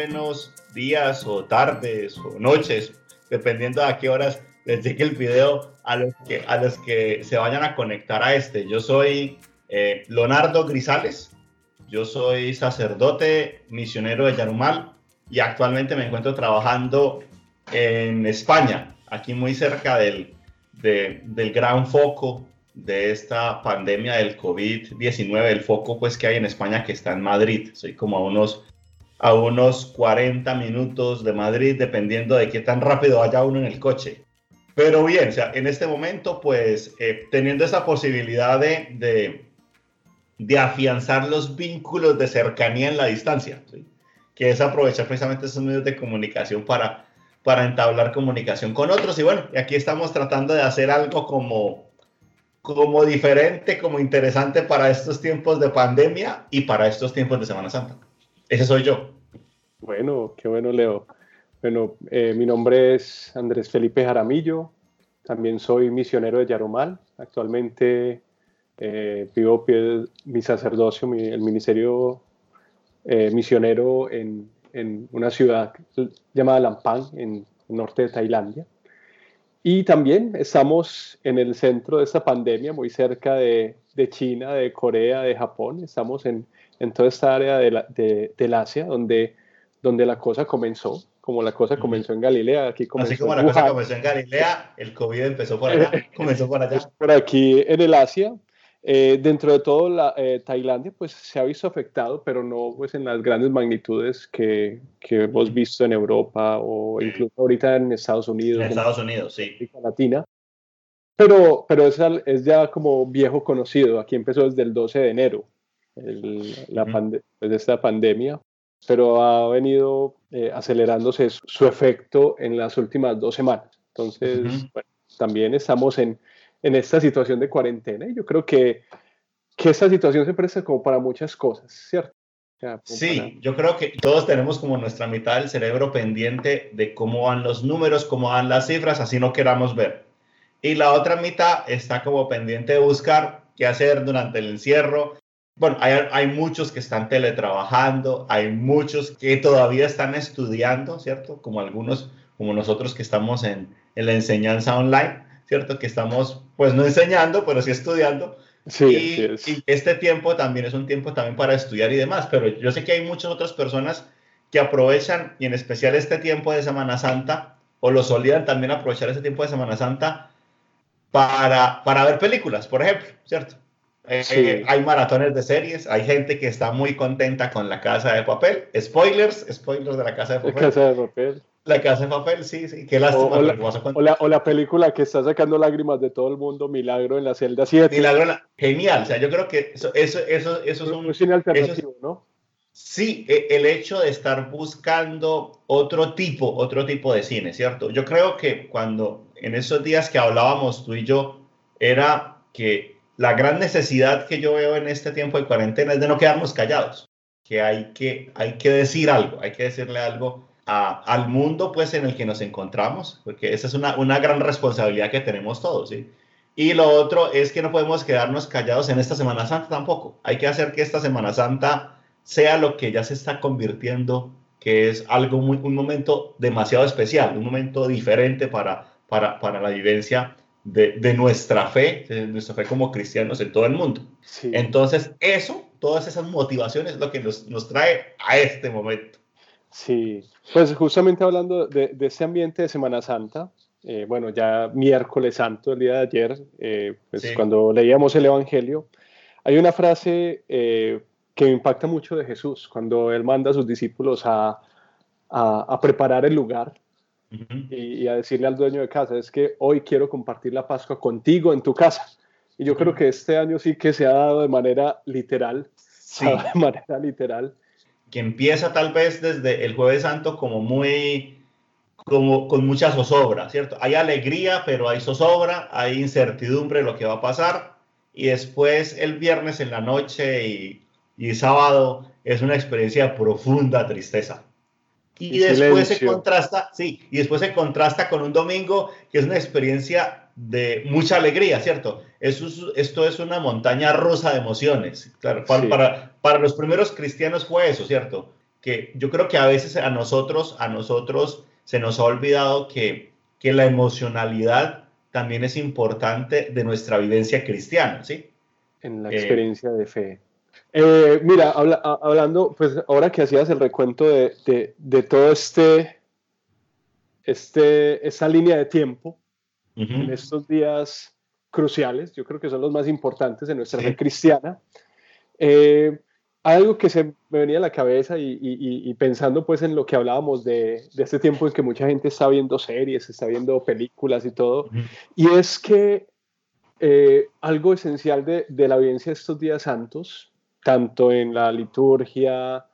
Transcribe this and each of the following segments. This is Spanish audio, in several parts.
buenos días o tardes o noches, dependiendo de a qué horas les llegue el video a los que, a los que se vayan a conectar a este. Yo soy eh, Leonardo Grisales, yo soy sacerdote misionero de Yarumal y actualmente me encuentro trabajando en España, aquí muy cerca del, del gran foco de esta pandemia del COVID-19, el foco pues que hay en España que está en Madrid. Soy como a unos, a unos 40 minutos de Madrid, dependiendo de qué tan rápido vaya uno en el coche. Pero bien, o en este momento pues eh, teniendo esa posibilidad de, de, de, afianzar los vínculos de cercanía en la distancia, que es aprovechar precisamente esos medios de comunicación para, para entablar comunicación con otros. Y bueno, aquí estamos tratando de hacer algo como como diferente, como interesante para estos tiempos de pandemia y para estos tiempos de Semana Santa. Ese soy yo. Bueno, qué bueno, Leo. Bueno, eh, mi nombre es Andrés Felipe Jaramillo, también soy misionero de Yarumal. Actualmente eh, vivo mi sacerdocio, el ministerio eh, misionero en, en, una ciudad llamada Lampang, en el norte de Tailandia. Y también estamos en el centro de esta pandemia, muy cerca de, de China, de Corea, de Japón. Estamos en, en toda esta área de la, de, del Asia, donde, donde la cosa comenzó, como la cosa comenzó en Galilea. Aquí comenzó Así como la cosa comenzó en Galilea, el COVID empezó por allá, comenzó por allá. Por aquí en el Asia, eh, dentro de todo, la, eh, Tailandia pues, se ha visto afectado, pero no pues, en las grandes magnitudes que, que hemos visto en Europa o incluso ahorita en Estados Unidos. En Estados Unidos, sí. América Latina. Pero, pero es, es, ya como viejo conocido. Aquí empezó desde el 12 de enero, el, la pues, esta pandemia, pero ha venido eh, acelerándose su, efecto en las últimas dos semanas. Entonces, bueno, también estamos en en esta situación de cuarentena. Y yo creo que, que esta situación se presta como para muchas cosas, ¿cierto? sí, yo creo que todos tenemos como nuestra mitad del cerebro pendiente de cómo van los números, cómo van las cifras, así no queramos ver. Y la otra mitad está como pendiente de buscar qué hacer durante el encierro. Bueno, hay, hay muchos que están teletrabajando, hay muchos que todavía están estudiando, ¿cierto? Como algunos, como nosotros que estamos en, en la enseñanza online ¿cierto? Que estamos, pues no enseñando, pero sí estudiando. Sí, y, y, este tiempo también es un tiempo también para estudiar y demás, pero yo sé que hay muchas otras personas que aprovechan, y en especial este tiempo de Semana Santa, o lo solían también aprovechar ese tiempo de Semana Santa para, para ver películas, por ejemplo, ¿cierto? Eh, hay maratones de series, hay gente que está muy contenta con la casa de papel. Spoilers, spoilers de la casa de papel. La casa de papel. La casa de papel, sí, sí. Qué lástima. O, la, o, la, película que está sacando lágrimas de todo el mundo, Milagro en la celda 7. Milagro, la, genial. O sea, yo creo que eso, eso, eso, eso es un... cine alternativo, ¿no? Sí, e, el hecho de estar buscando otro tipo, otro tipo de cine, ¿cierto? Yo creo que cuando en esos días que hablábamos tú y yo, era que la gran necesidad que yo veo en este tiempo de cuarentena es de no quedarnos callados, que hay que, hay que decir algo, hay que decirle algo al mundo pues en el que nos encontramos, porque esa es una, una gran responsabilidad que tenemos todos, ¿sí? Y lo otro es que no podemos quedarnos callados en esta Semana Santa tampoco. Hay que hacer que esta Semana Santa sea lo que ya se está convirtiendo, que es algo muy, un momento demasiado especial, un momento diferente para, para, para la vivencia de, de, nuestra fe, de nuestra fe como cristianos en todo el mundo. Entonces, eso, todas esas motivaciones es lo que nos, nos trae a este momento. Sí, pues justamente hablando de, de este ambiente de Semana Santa, eh, bueno, ya miércoles santo, el día de ayer, eh, pues cuando leíamos el Evangelio, hay una frase eh, que me impacta mucho de Jesús, cuando él manda a sus discípulos a, a, a preparar el lugar y, y, a decirle al dueño de casa, es que hoy quiero compartir la Pascua contigo en tu casa. Y yo creo que este año sí que se ha dado de manera literal, sí. de manera literal que empieza tal vez desde el jueves santo como muy, como con mucha zozobra, ¿cierto? Hay alegría, pero hay zozobra, hay incertidumbre de lo que va a pasar, y después el viernes en la noche y, y sábado es una experiencia de profunda tristeza. Y, y después se contrasta, sí, y después se contrasta con un domingo que es una experiencia de mucha alegría, ¿cierto? Eso esto es una montaña rusa de emociones. Claro, para, para, para, los primeros cristianos fue eso, ¿cierto? que yo creo que a veces a nosotros, a nosotros se nos ha olvidado que, que la emocionalidad también es importante de nuestra vivencia cristiana, ¿sí? En la experiencia de fe. Eh, mira, hablando, pues ahora que hacías el recuento de, de, de todo este, este, esa línea de tiempo, en estos días cruciales, yo creo que son los más importantes en nuestra fe cristiana, eh, algo que se me venía a la cabeza y, pensando pues en lo que hablábamos de, de, este tiempo en que mucha gente está viendo series, está viendo películas y todo, y es que eh, algo esencial de, de, la vivencia de estos días santos, tanto en la liturgia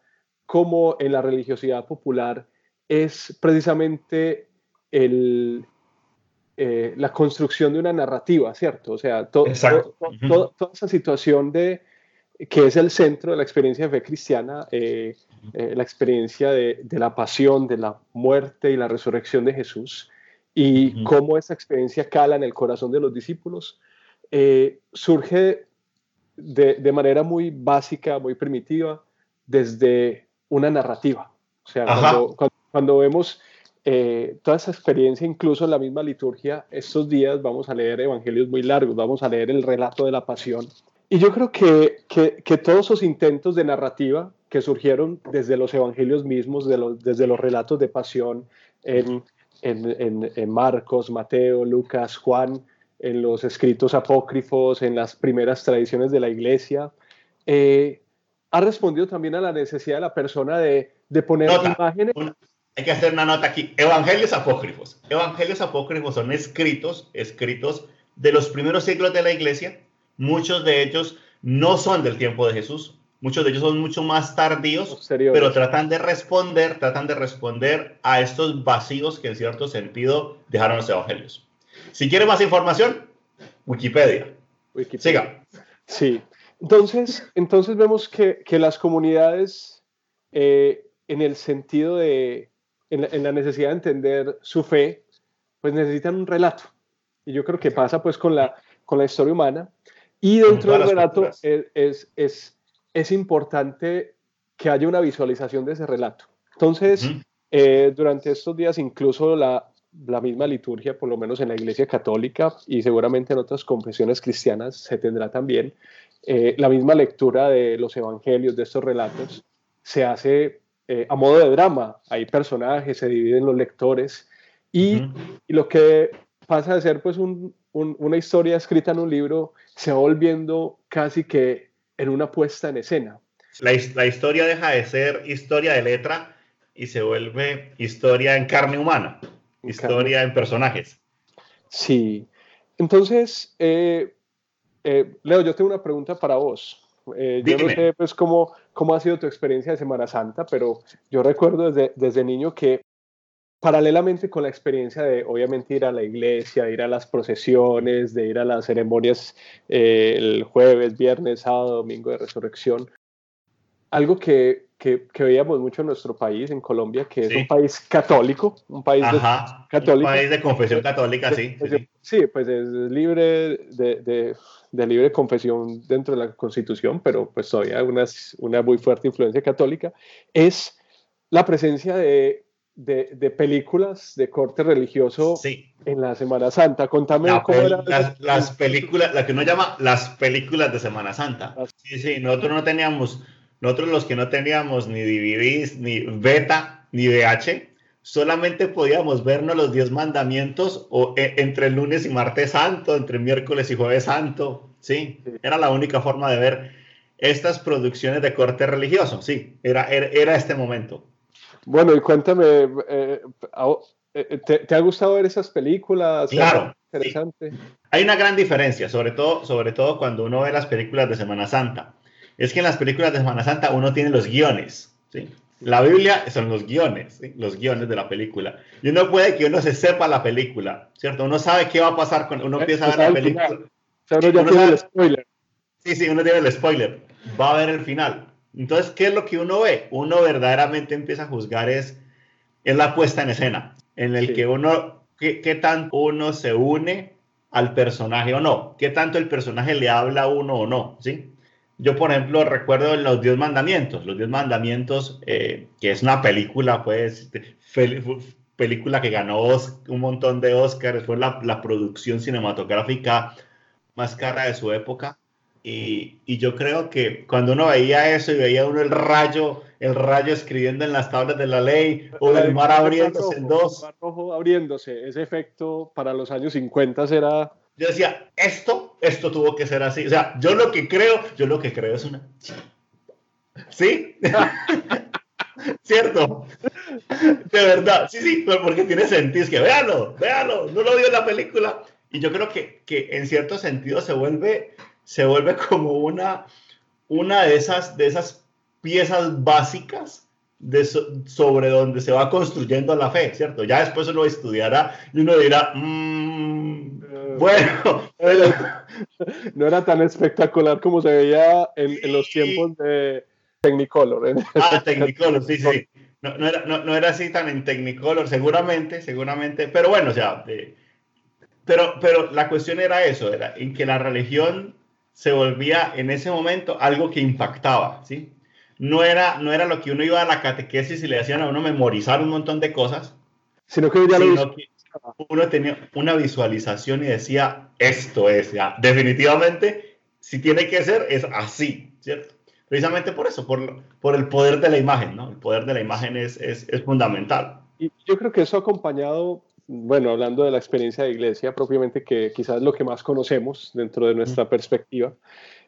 como en la religiosidad popular, es precisamente el, eh, la construcción de una narrativa, ¿cierto? O sea, toda esa situación de que es el centro de la experiencia de fe cristiana, eh, eh, la experiencia de, la pasión, de la muerte y la resurrección de Jesús, y cómo esa experiencia cala en el corazón de los discípulos, surge de, manera muy básica, muy primitiva, desde una narrativa. O sea, cuando, vemos eh, toda esa experiencia, incluso en la misma liturgia, estos días vamos a leer evangelios muy largos, vamos a leer el relato de la pasión. Y yo creo que, que, todos esos intentos de narrativa que surgieron desde los evangelios mismos, de los, desde los relatos de pasión en, en, en Marcos, Mateo, Lucas, Juan, en los escritos apócrifos, en las primeras tradiciones de la iglesia, eh, ha respondido también a la necesidad de la persona de, de poner imágenes. hay que hacer una nota aquí. Evangelios apócrifos. Evangelios apócrifos son escritos, escritos de los primeros siglos de la iglesia. Muchos de ellos no son del tiempo de Jesús. Muchos de ellos son mucho más tardíos, pero tratan de responder, tratan de responder a estos vacíos que en cierto sentido dejaron los evangelios. Si quiere más información, Wikipedia. Siga. Sí. Entonces, entonces vemos que, que las comunidades, eh, en el sentido de, en la, necesidad de entender su fe, pues necesitan un relato. Y yo creo que pasa pues con la, con la historia humana. Y dentro del relato es, es, es, importante que haya una visualización de ese relato. Entonces, eh, durante estos días, incluso la, la misma liturgia, por lo menos en la Iglesia Católica y seguramente en otras confesiones cristianas se tendrá también, eh, la misma lectura de los evangelios, de estos relatos, se hace eh, a modo de drama. Hay personajes, se dividen los lectores y, lo que pasa de ser pues una historia escrita en un libro se va volviendo casi que en una puesta en escena. La, la historia deja de ser historia de letra y se vuelve historia en carne humana historia en personajes. Sí. Entonces, eh, eh, Leo, yo tengo una pregunta para vos. Eh, yo no sé pues, cómo, cómo ha sido tu experiencia de Semana Santa, pero yo recuerdo desde, desde niño que paralelamente con la experiencia de obviamente ir a la iglesia, ir a las procesiones, de ir a las ceremonias el jueves, viernes, sábado, domingo de resurrección, algo que que, veíamos mucho en nuestro país, en Colombia, que es un país católico, un país de, católico. Un país de confesión católica, sí. Sí, pues es libre de, de, libre confesión dentro de la Constitución, pero pues todavía una, una muy fuerte influencia católica, es la presencia de, de, películas de corte religioso en la Semana Santa. Contame cómo eran las, las, películas, la que uno llama las películas de Semana Santa. Sí, sí, nosotros no teníamos nosotros los que no teníamos ni DVDs, ni beta, ni VH, solamente podíamos vernos los 10 mandamientos o, e, entre el lunes y martes santo, entre miércoles y jueves santo, ¿sí? Era la única forma de ver estas producciones de corte religioso, sí, era, era, este momento. Bueno, y cuéntame, eh, eh, ¿te, ha gustado ver esas películas? Claro. Interesante. Hay una gran diferencia, sobre todo, sobre todo cuando uno ve las películas de Semana Santa es que en las películas de Semana Santa uno tiene los guiones, ¿sí? La Biblia son los guiones, los guiones de la película. Y uno puede que uno se sepa la película, ¿cierto? Uno sabe qué va a pasar cuando uno empieza a ver la película. O sea, uno ya tiene el spoiler. Sí, sí, uno tiene el spoiler. Va a ver el final. Entonces, ¿qué es lo que uno ve? Uno verdaderamente empieza a juzgar es, es la puesta en escena, en el que uno, qué, qué tanto uno se une al personaje o no, qué tanto el personaje le habla a uno o no, ¿sí? Yo, por ejemplo, recuerdo Los Diez Mandamientos. Los Diez Mandamientos, eh, que es una película, pues, película que ganó un montón de Oscars, fue la, la producción cinematográfica más cara de su época. Y, y, yo creo que cuando uno veía eso y veía uno el rayo, el rayo escribiendo en las tablas de la ley o el mar abriéndose en dos. El mar rojo abriéndose, ese efecto para los años 50 era... Yo decía, esto, esto tuvo que ser así. O sea, yo lo que creo, yo lo que creo es una... ¿Sí? ¿Cierto? De verdad, sí, sí, porque tiene sentido. Es que véalo, véalo, no lo vio en la película. Y yo creo que, que en cierto sentido se vuelve se vuelve como una, una de, esas, de esas piezas básicas de sobre donde se va construyendo la fe, ¿cierto? Ya después uno estudiará y uno dirá, mm, eh, bueno, no era tan espectacular como se veía en, los tiempos de Technicolor. ¿eh? Ah, Technicolor, sí, sí. No, no, era, no, era, así tan en Technicolor, seguramente, seguramente, pero bueno, o sea, pero, pero la cuestión era eso, era en que la religión se volvía en ese momento algo que impactaba, ¿sí? No era, no era lo que uno iba a la catequesis y le hacían a uno memorizar un montón de cosas, sino que ya lo uno tenía una visualización y decía, esto es, ya, definitivamente, si tiene que ser, es así, ¿cierto? Precisamente por eso, por, por el poder de la imagen, ¿no? El poder de la imagen es, es, es fundamental. Y yo creo que eso ha acompañado bueno, hablando de la experiencia de iglesia propiamente, que quizás es lo que más conocemos dentro de nuestra perspectiva,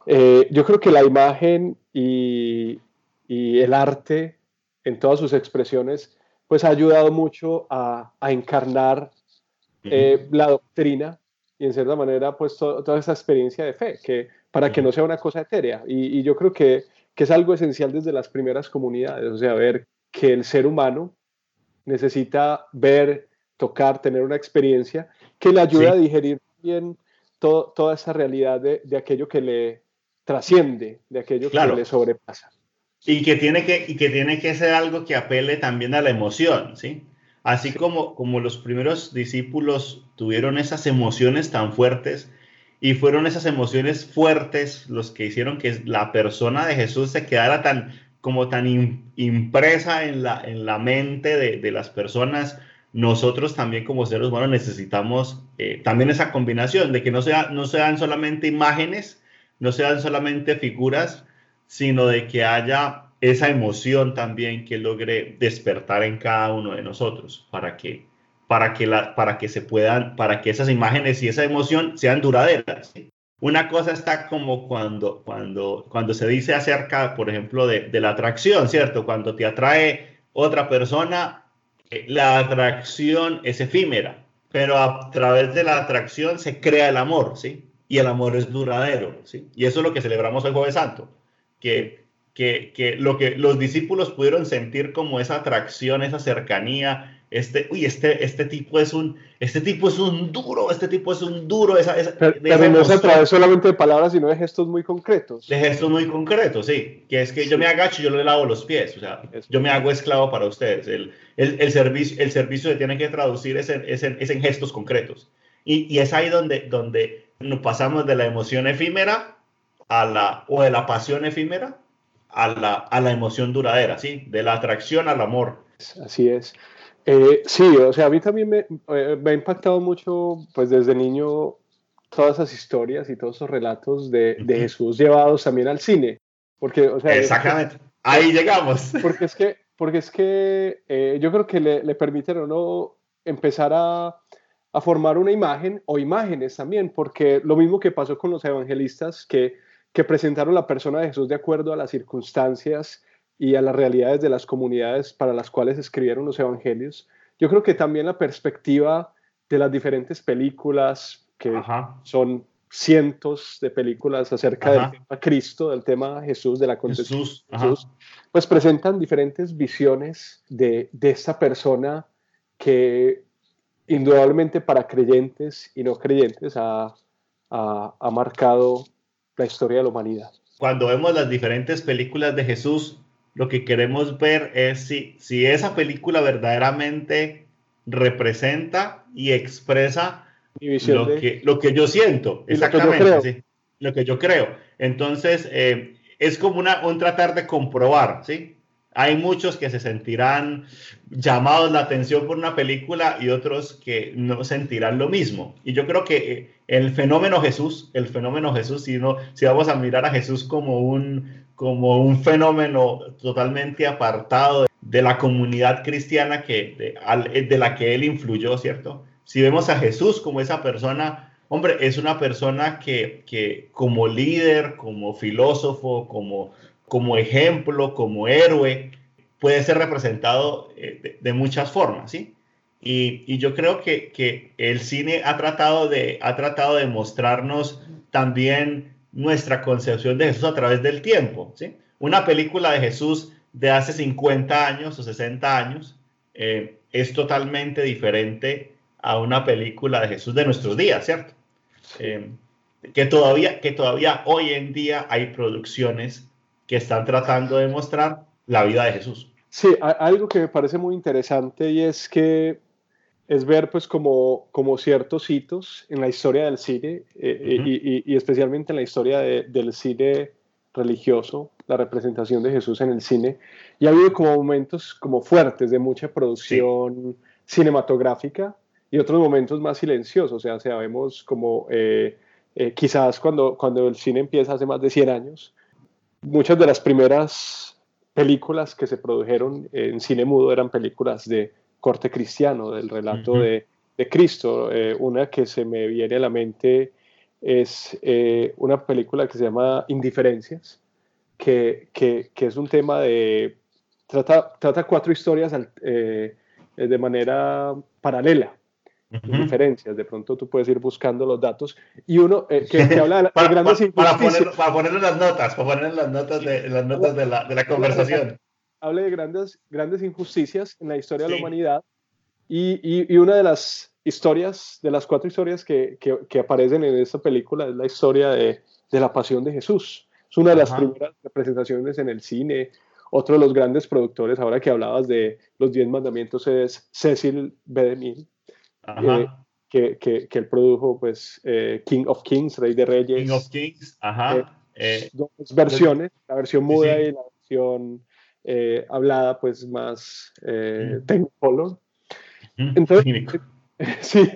eh, yo creo que la imagen y, el arte en todas sus expresiones, pues ha ayudado mucho a, encarnar eh, la doctrina y en cierta manera, pues toda esa experiencia de fe, que para que no sea una cosa etérea. Y, yo creo que, que es algo esencial desde las primeras comunidades, o sea, ver que el ser humano necesita ver tocar, tener una experiencia que le ayude a digerir bien toda esa realidad de, aquello que le trasciende, de aquello que le sobrepasa. Y que, tiene que, y que tiene que ser algo que apele también a la emoción, ¿sí? Así Como, como los primeros discípulos tuvieron esas emociones tan fuertes y fueron esas emociones fuertes los que hicieron que la persona de Jesús se quedara tan como tan impresa en la, en la mente de, de las personas nosotros también como seres humanos necesitamos eh, también esa combinación de que no, sea, no sean solamente imágenes, no sean solamente figuras, sino de que haya esa emoción también que logre despertar en cada uno de nosotros para que para que la, para que se puedan para que esas imágenes y esa emoción sean duraderas una cosa está como cuando cuando cuando se dice acerca por ejemplo de, de la atracción cierto cuando te atrae otra persona la atracción es efímera, pero a través de la atracción se crea el amor, ¿sí? Y el amor es duradero, ¿sí? Y eso es lo que celebramos el Jueves Santo, que, que, que lo que los discípulos pudieron sentir como esa atracción, esa cercanía, este, uy, este, este tipo es un, este tipo es un duro, este tipo es un duro. Esa, pero, no se trata solamente de palabras, sino de gestos muy concretos. De gestos muy concretos, sí. Que es que yo me agacho y yo le lavo los pies, o sea, yo me hago esclavo para ustedes. El, el, el servicio, el servicio se tiene que traducir es en, es en, gestos concretos. Y, y, es ahí donde, donde nos pasamos de la emoción efímera a la, o de la pasión efímera a la, a la emoción duradera, ¿sí? De la atracción al amor. Así es. Eh, sí, o sea, a mí también me, eh, me, ha impactado mucho, pues desde niño, todas esas historias y todos esos relatos de, de Jesús llevados también al cine. Porque, o sea, Exactamente, ahí llegamos. Porque es que, porque es que eh, yo creo que le, le permiten a uno empezar a, a formar una imagen o imágenes también, porque lo mismo que pasó con los evangelistas que, que presentaron la persona de Jesús de acuerdo a las circunstancias y a las realidades de las comunidades para las cuales escribieron los evangelios. Yo creo que también la perspectiva de las diferentes películas, que son cientos de películas acerca del tema Cristo, del tema Jesús, de la concepción Jesús, Jesús pues presentan diferentes visiones de, de esta persona que indudablemente para creyentes y no creyentes ha, ha, ha marcado la historia de la humanidad. Cuando vemos las diferentes películas de Jesús, lo que queremos ver es si, si esa película verdaderamente representa y expresa lo, que, lo que yo siento, exactamente, lo que yo creo. Entonces, eh, es como una, un tratar de comprobar, ¿sí? Hay muchos que se sentirán llamados la atención por una película y otros que no sentirán lo mismo. Y yo creo que eh, el fenómeno Jesús, el fenómeno Jesús, si, no, si vamos a mirar a Jesús como un, como un fenómeno totalmente apartado de la comunidad cristiana que, de, de la que él influyó, ¿cierto? Si vemos a Jesús como esa persona, hombre, es una persona que, que como líder, como filósofo, como como ejemplo, como héroe, puede ser representado eh, de, muchas formas, ¿sí? Y, yo creo que, el cine ha tratado, de, ha tratado de mostrarnos también nuestra concepción de Jesús a través del tiempo, ¿sí? Una película de Jesús de hace 50 años o 60 años eh, es totalmente diferente a una película de Jesús de nuestros días, ¿cierto? Eh, que, todavía, que todavía hoy en día hay producciones que están tratando de mostrar la vida de Jesús. Sí, algo que me parece muy interesante y es que es ver pues como, como ciertos hitos en la historia del cine eh, eh, y, especialmente en la historia del cine religioso, la representación de Jesús en el cine. Y ha habido como momentos como fuertes de mucha producción cinematográfica y otros momentos más silenciosos. O sea, sabemos como eh, quizás cuando, cuando el cine empieza hace más de 100 años, muchas de las primeras películas que se produjeron en cine mudo eran películas de corte cristiano, del relato de, Cristo. Eh, una que se me viene a la mente es eh, una película que se llama Indiferencias, que, es un tema de... Trata, trata cuatro historias eh, de manera paralela diferencias. De pronto tú puedes ir buscando los datos y uno eh, que, habla de, para, grandes injusticias. Para, poner, las notas, para poner las notas de, las notas de la, de la conversación. Hable de grandes, grandes injusticias en la historia de la humanidad y, y, una de las historias, de las cuatro historias que, que, que, aparecen en esta película es la historia de, de la pasión de Jesús. Es una de las primeras representaciones en el cine. Otro de los grandes productores, ahora que hablabas de los Diez Mandamientos, es Cecil B. DeMille eh, que, que, que, él produjo, pues, eh, King of Kings, Rey de Reyes. King of Kings, ajá. Eh, dos versiones, la versión muda y la versión hablada, pues, más eh, Technicolor. Entonces, sí,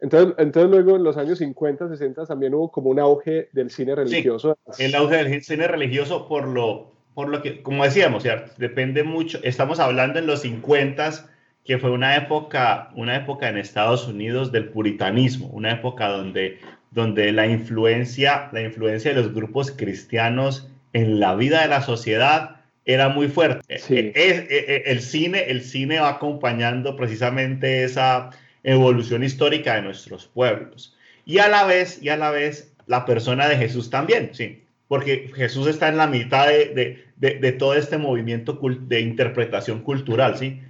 entonces, entonces luego en los años 50, 60 también hubo como un auge del cine religioso. el auge del cine religioso por lo, por lo que, como decíamos, depende mucho, estamos hablando en los 50 que fue una época, una época en Estados Unidos del puritanismo, una época donde, donde la, influencia, la influencia de los grupos cristianos en la vida de la sociedad era muy fuerte. Eh, eh, eh, el, cine, el cine va acompañando precisamente esa evolución histórica de nuestros pueblos. Y a la vez, y a la vez, la persona de Jesús también, sí, porque Jesús está en la mitad de, de, de, todo este movimiento de interpretación cultural, sí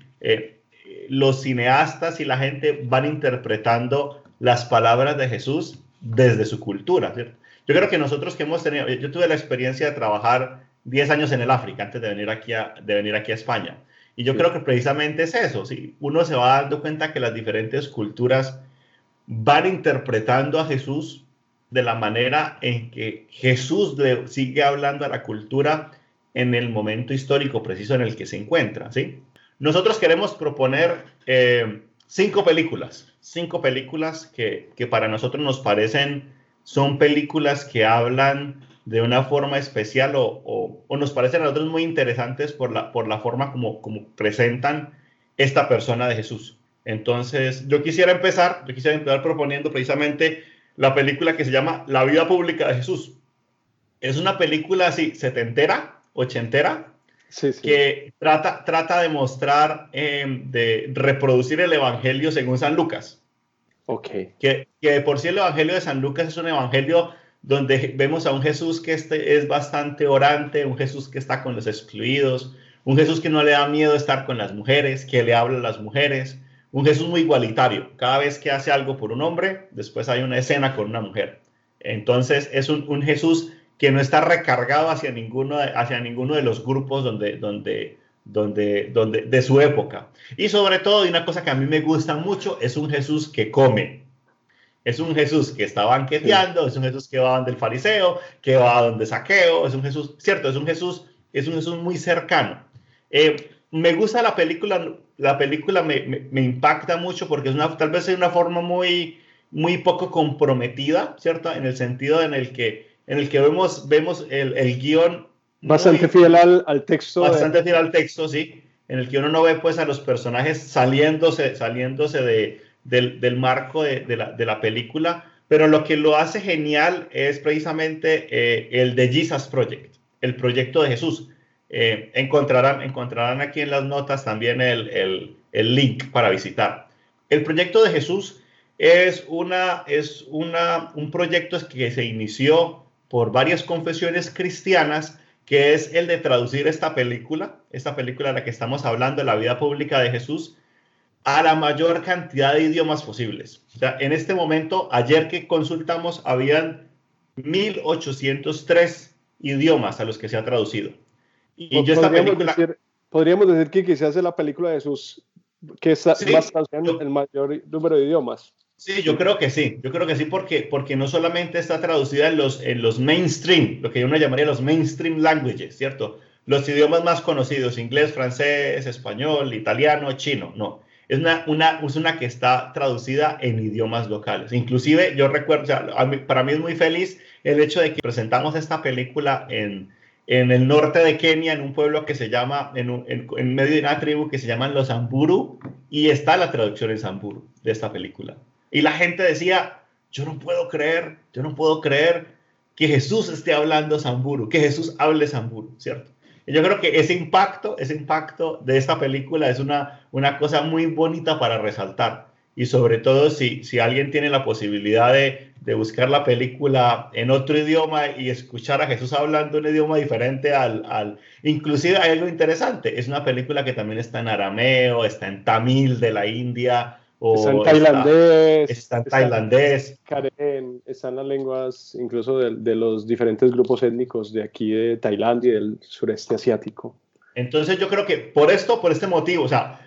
los cineastas y la gente van interpretando las palabras de Jesús desde su cultura. Yo creo que nosotros que hemos tenido, yo tuve la experiencia de trabajar 10 años en el África antes de venir aquí a, de venir aquí a España. Y yo creo que precisamente es eso, ¿sí? uno se va dando cuenta que las diferentes culturas van interpretando a Jesús de la manera en que Jesús sigue hablando a la cultura en el momento histórico preciso en el que se encuentra, ¿sí? Nosotros queremos proponer eh, cinco películas, cinco películas que, para nosotros nos parecen, son películas que hablan de una forma especial o, nos parecen a nosotros muy interesantes por la, por la forma como, como presentan esta persona de Jesús. Entonces, yo quisiera empezar, yo quisiera empezar proponiendo precisamente la película que se llama La vida pública de Jesús. Es una película así, setentera, ochentera, que trata, trata de mostrar, em, de reproducir el Evangelio según San Lucas. Ok. Que, que por sí el Evangelio de San Lucas es un Evangelio donde vemos a un Jesús que este es bastante orante, un Jesús que está con los excluidos, un Jesús que no le da miedo estar con las mujeres, que le habla a las mujeres, un Jesús muy igualitario. Cada vez que hace algo por un hombre, después hay una escena con una mujer. Entonces es un, un Jesús que no está recargado hacia ninguno de, hacia ninguno de los grupos donde, donde, donde, donde, de su época. Y sobre todo, y una cosa que a mí me gusta mucho, es un Jesús que come. Es un Jesús que está banqueteando, es un Jesús que va donde el fariseo, que va donde saqueo, es un Jesús, cierto, es un Jesús, es un Jesús muy cercano. Eh, me gusta la película, la película me, me, impacta mucho porque es una, tal vez es una forma muy, muy poco comprometida, ¿cierto? En el sentido en el que, en el que vemos, vemos el, el guion. Bastante fiel al, al texto. Bastante fiel al texto, sí. En el que uno no ve pues a los personajes saliéndose, saliéndose de, del, marco de, la, de, la, película, pero lo que lo hace genial es precisamente eh, el de Jesus Project, el proyecto de Jesús. Eh, encontrarán, encontrarán aquí en las notas también el, el, el, link para visitar. El proyecto de Jesús es, una, es una, un proyecto que se inició por varias confesiones cristianas, que es el de traducir esta película, esta película de la que estamos hablando, la vida pública de Jesús, a la mayor cantidad de idiomas posibles. O sea, en este momento, ayer que consultamos, habían 1803 idiomas a los que se ha traducido. Y yo esta película... Decir, podríamos decir que quizás es la película de sus que es más el mayor número de idiomas. Sí, yo creo que sí, yo creo que sí porque, porque no solamente está traducida en los, en los mainstream, lo que uno llamaría los mainstream languages, ¿cierto? Los idiomas más conocidos, inglés, francés, español, italiano, chino, no es una, una, es una que está traducida en idiomas locales. Inclusive yo recuerdo, o sea, para mí es muy feliz el hecho de que presentamos esta película en, en el norte de Kenia, en un pueblo que se llama, en, en, medio de una tribu que se llaman los Amburu, y está la traducción en Samburu de esta película. Y la gente decía, yo no puedo creer, yo no puedo creer que Jesús esté hablando Samburu, que Jesús hable Samburu, ¿cierto? yo creo que ese impacto, ese impacto de esta película es una, una cosa muy bonita para resaltar. Y sobre todo si, si alguien tiene la posibilidad de, de buscar la película en otro idioma y escuchar a Jesús hablando un idioma diferente al, al... Inclusive hay algo interesante, es una película que también está en arameo, está en tamil de la India, está en tailandés. Está, en tailandés. Karen, están las lenguas incluso de, de, los diferentes grupos étnicos de aquí de Tailandia y del sureste asiático. Entonces yo creo que por esto, por este motivo, o sea,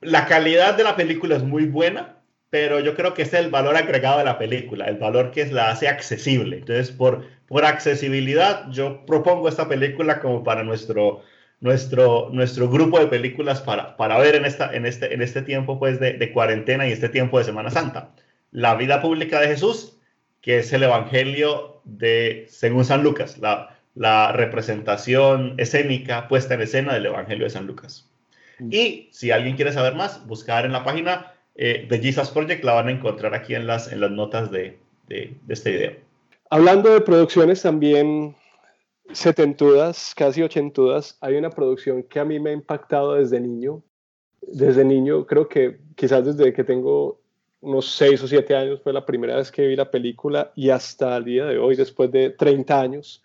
la calidad de la película es muy buena, pero yo creo que es el valor agregado de la película, el valor que la hace accesible. Entonces, por, por accesibilidad, yo propongo esta película como para nuestro nuestro, nuestro grupo de películas para, para ver en, esta, en, este, en este tiempo pues, de, de, cuarentena y este tiempo de Semana Santa. La vida pública de Jesús, que es el Evangelio de, según San Lucas, la, la representación escénica puesta en escena del Evangelio de San Lucas. Mm. Y si alguien quiere saber más, buscar en la página eh, de Jesus Project, la van a encontrar aquí en las, en las notas de, de, de este video. Hablando de producciones, también setentudas, casi ochentudas, hay una producción que a mí me ha impactado desde niño. Desde niño, creo que quizás desde que tengo unos seis o siete años fue la primera vez que vi la película y hasta el día de hoy, después de 30 años,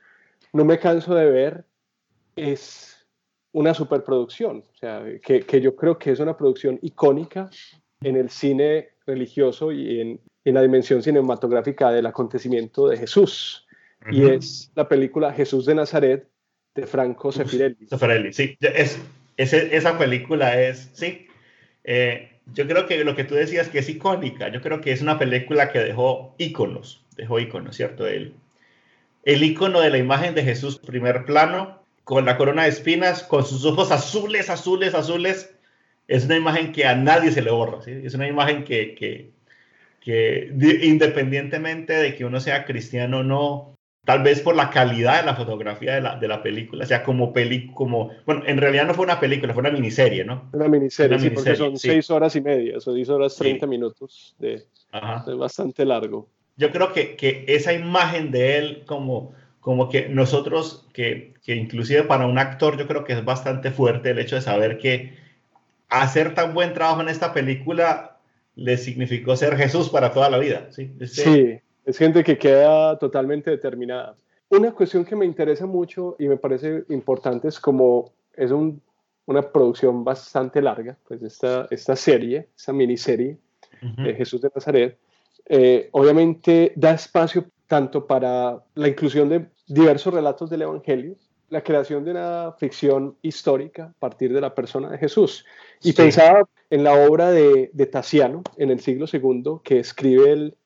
no me canso de ver, es una superproducción, o sea, que, que yo creo que es una producción icónica en el cine religioso y en, en la dimensión cinematográfica del acontecimiento de Jesús y es la película Jesús de Nazaret de Franco Sefirelli. Sefirelli, sí, es, esa película es, sí, eh, yo creo que lo que tú decías que es icónica, yo creo que es una película que dejó íconos, dejó íconos, ¿cierto? El, el ícono de la imagen de Jesús, primer plano, con la corona de espinas, con sus ojos azules, azules, azules, es una imagen que a nadie se le borra, ¿sí? Es una imagen que, que, que independientemente de que uno sea cristiano o no, tal vez por la calidad de la fotografía de la, de la película, o sea, como película, como, bueno, en realidad no fue una película, fue una miniserie, ¿no? Una miniserie, sí, porque son seis horas y media, son seis horas treinta minutos, de, es bastante largo. Yo creo que, que, esa imagen de él como, como que nosotros, que, que inclusive para un actor yo creo que es bastante fuerte el hecho de saber que hacer tan buen trabajo en esta película le significó ser Jesús para toda la vida, ¿sí? Este, sí es gente que queda totalmente determinada. Una cuestión que me interesa mucho y me parece importante es como es una producción bastante larga, pues esta, esta serie, esta miniserie de Jesús de Nazaret, eh, obviamente da espacio tanto para la inclusión de diversos relatos del Evangelio, la creación de una ficción histórica a partir de la persona de Jesús. Y pensaba en la obra de, de Tasiano en el siglo II, que escribe el,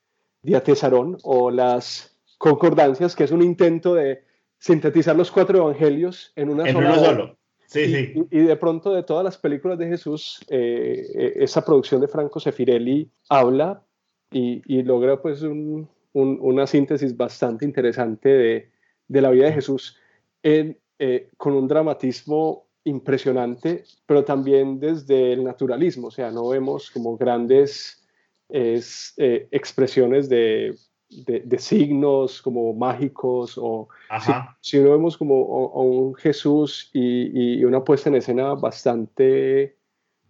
diatesarón o las concordancias, que es un intento de sintetizar los cuatro evangelios en una en sola uno solo. Sí, y, sí. y- y de pronto de todas las películas de Jesús, eh, eh, esa producción de Franco Sefirelli habla y, y logra pues un- un- una síntesis bastante interesante de, de la vida de Jesús en, eh, con un dramatismo impresionante, pero también desde el naturalismo, o sea, no vemos como grandes es, eh, expresiones de, de- de signos como mágicos o Ajá. si no vemos como a, un Jesús y, y una puesta en escena bastante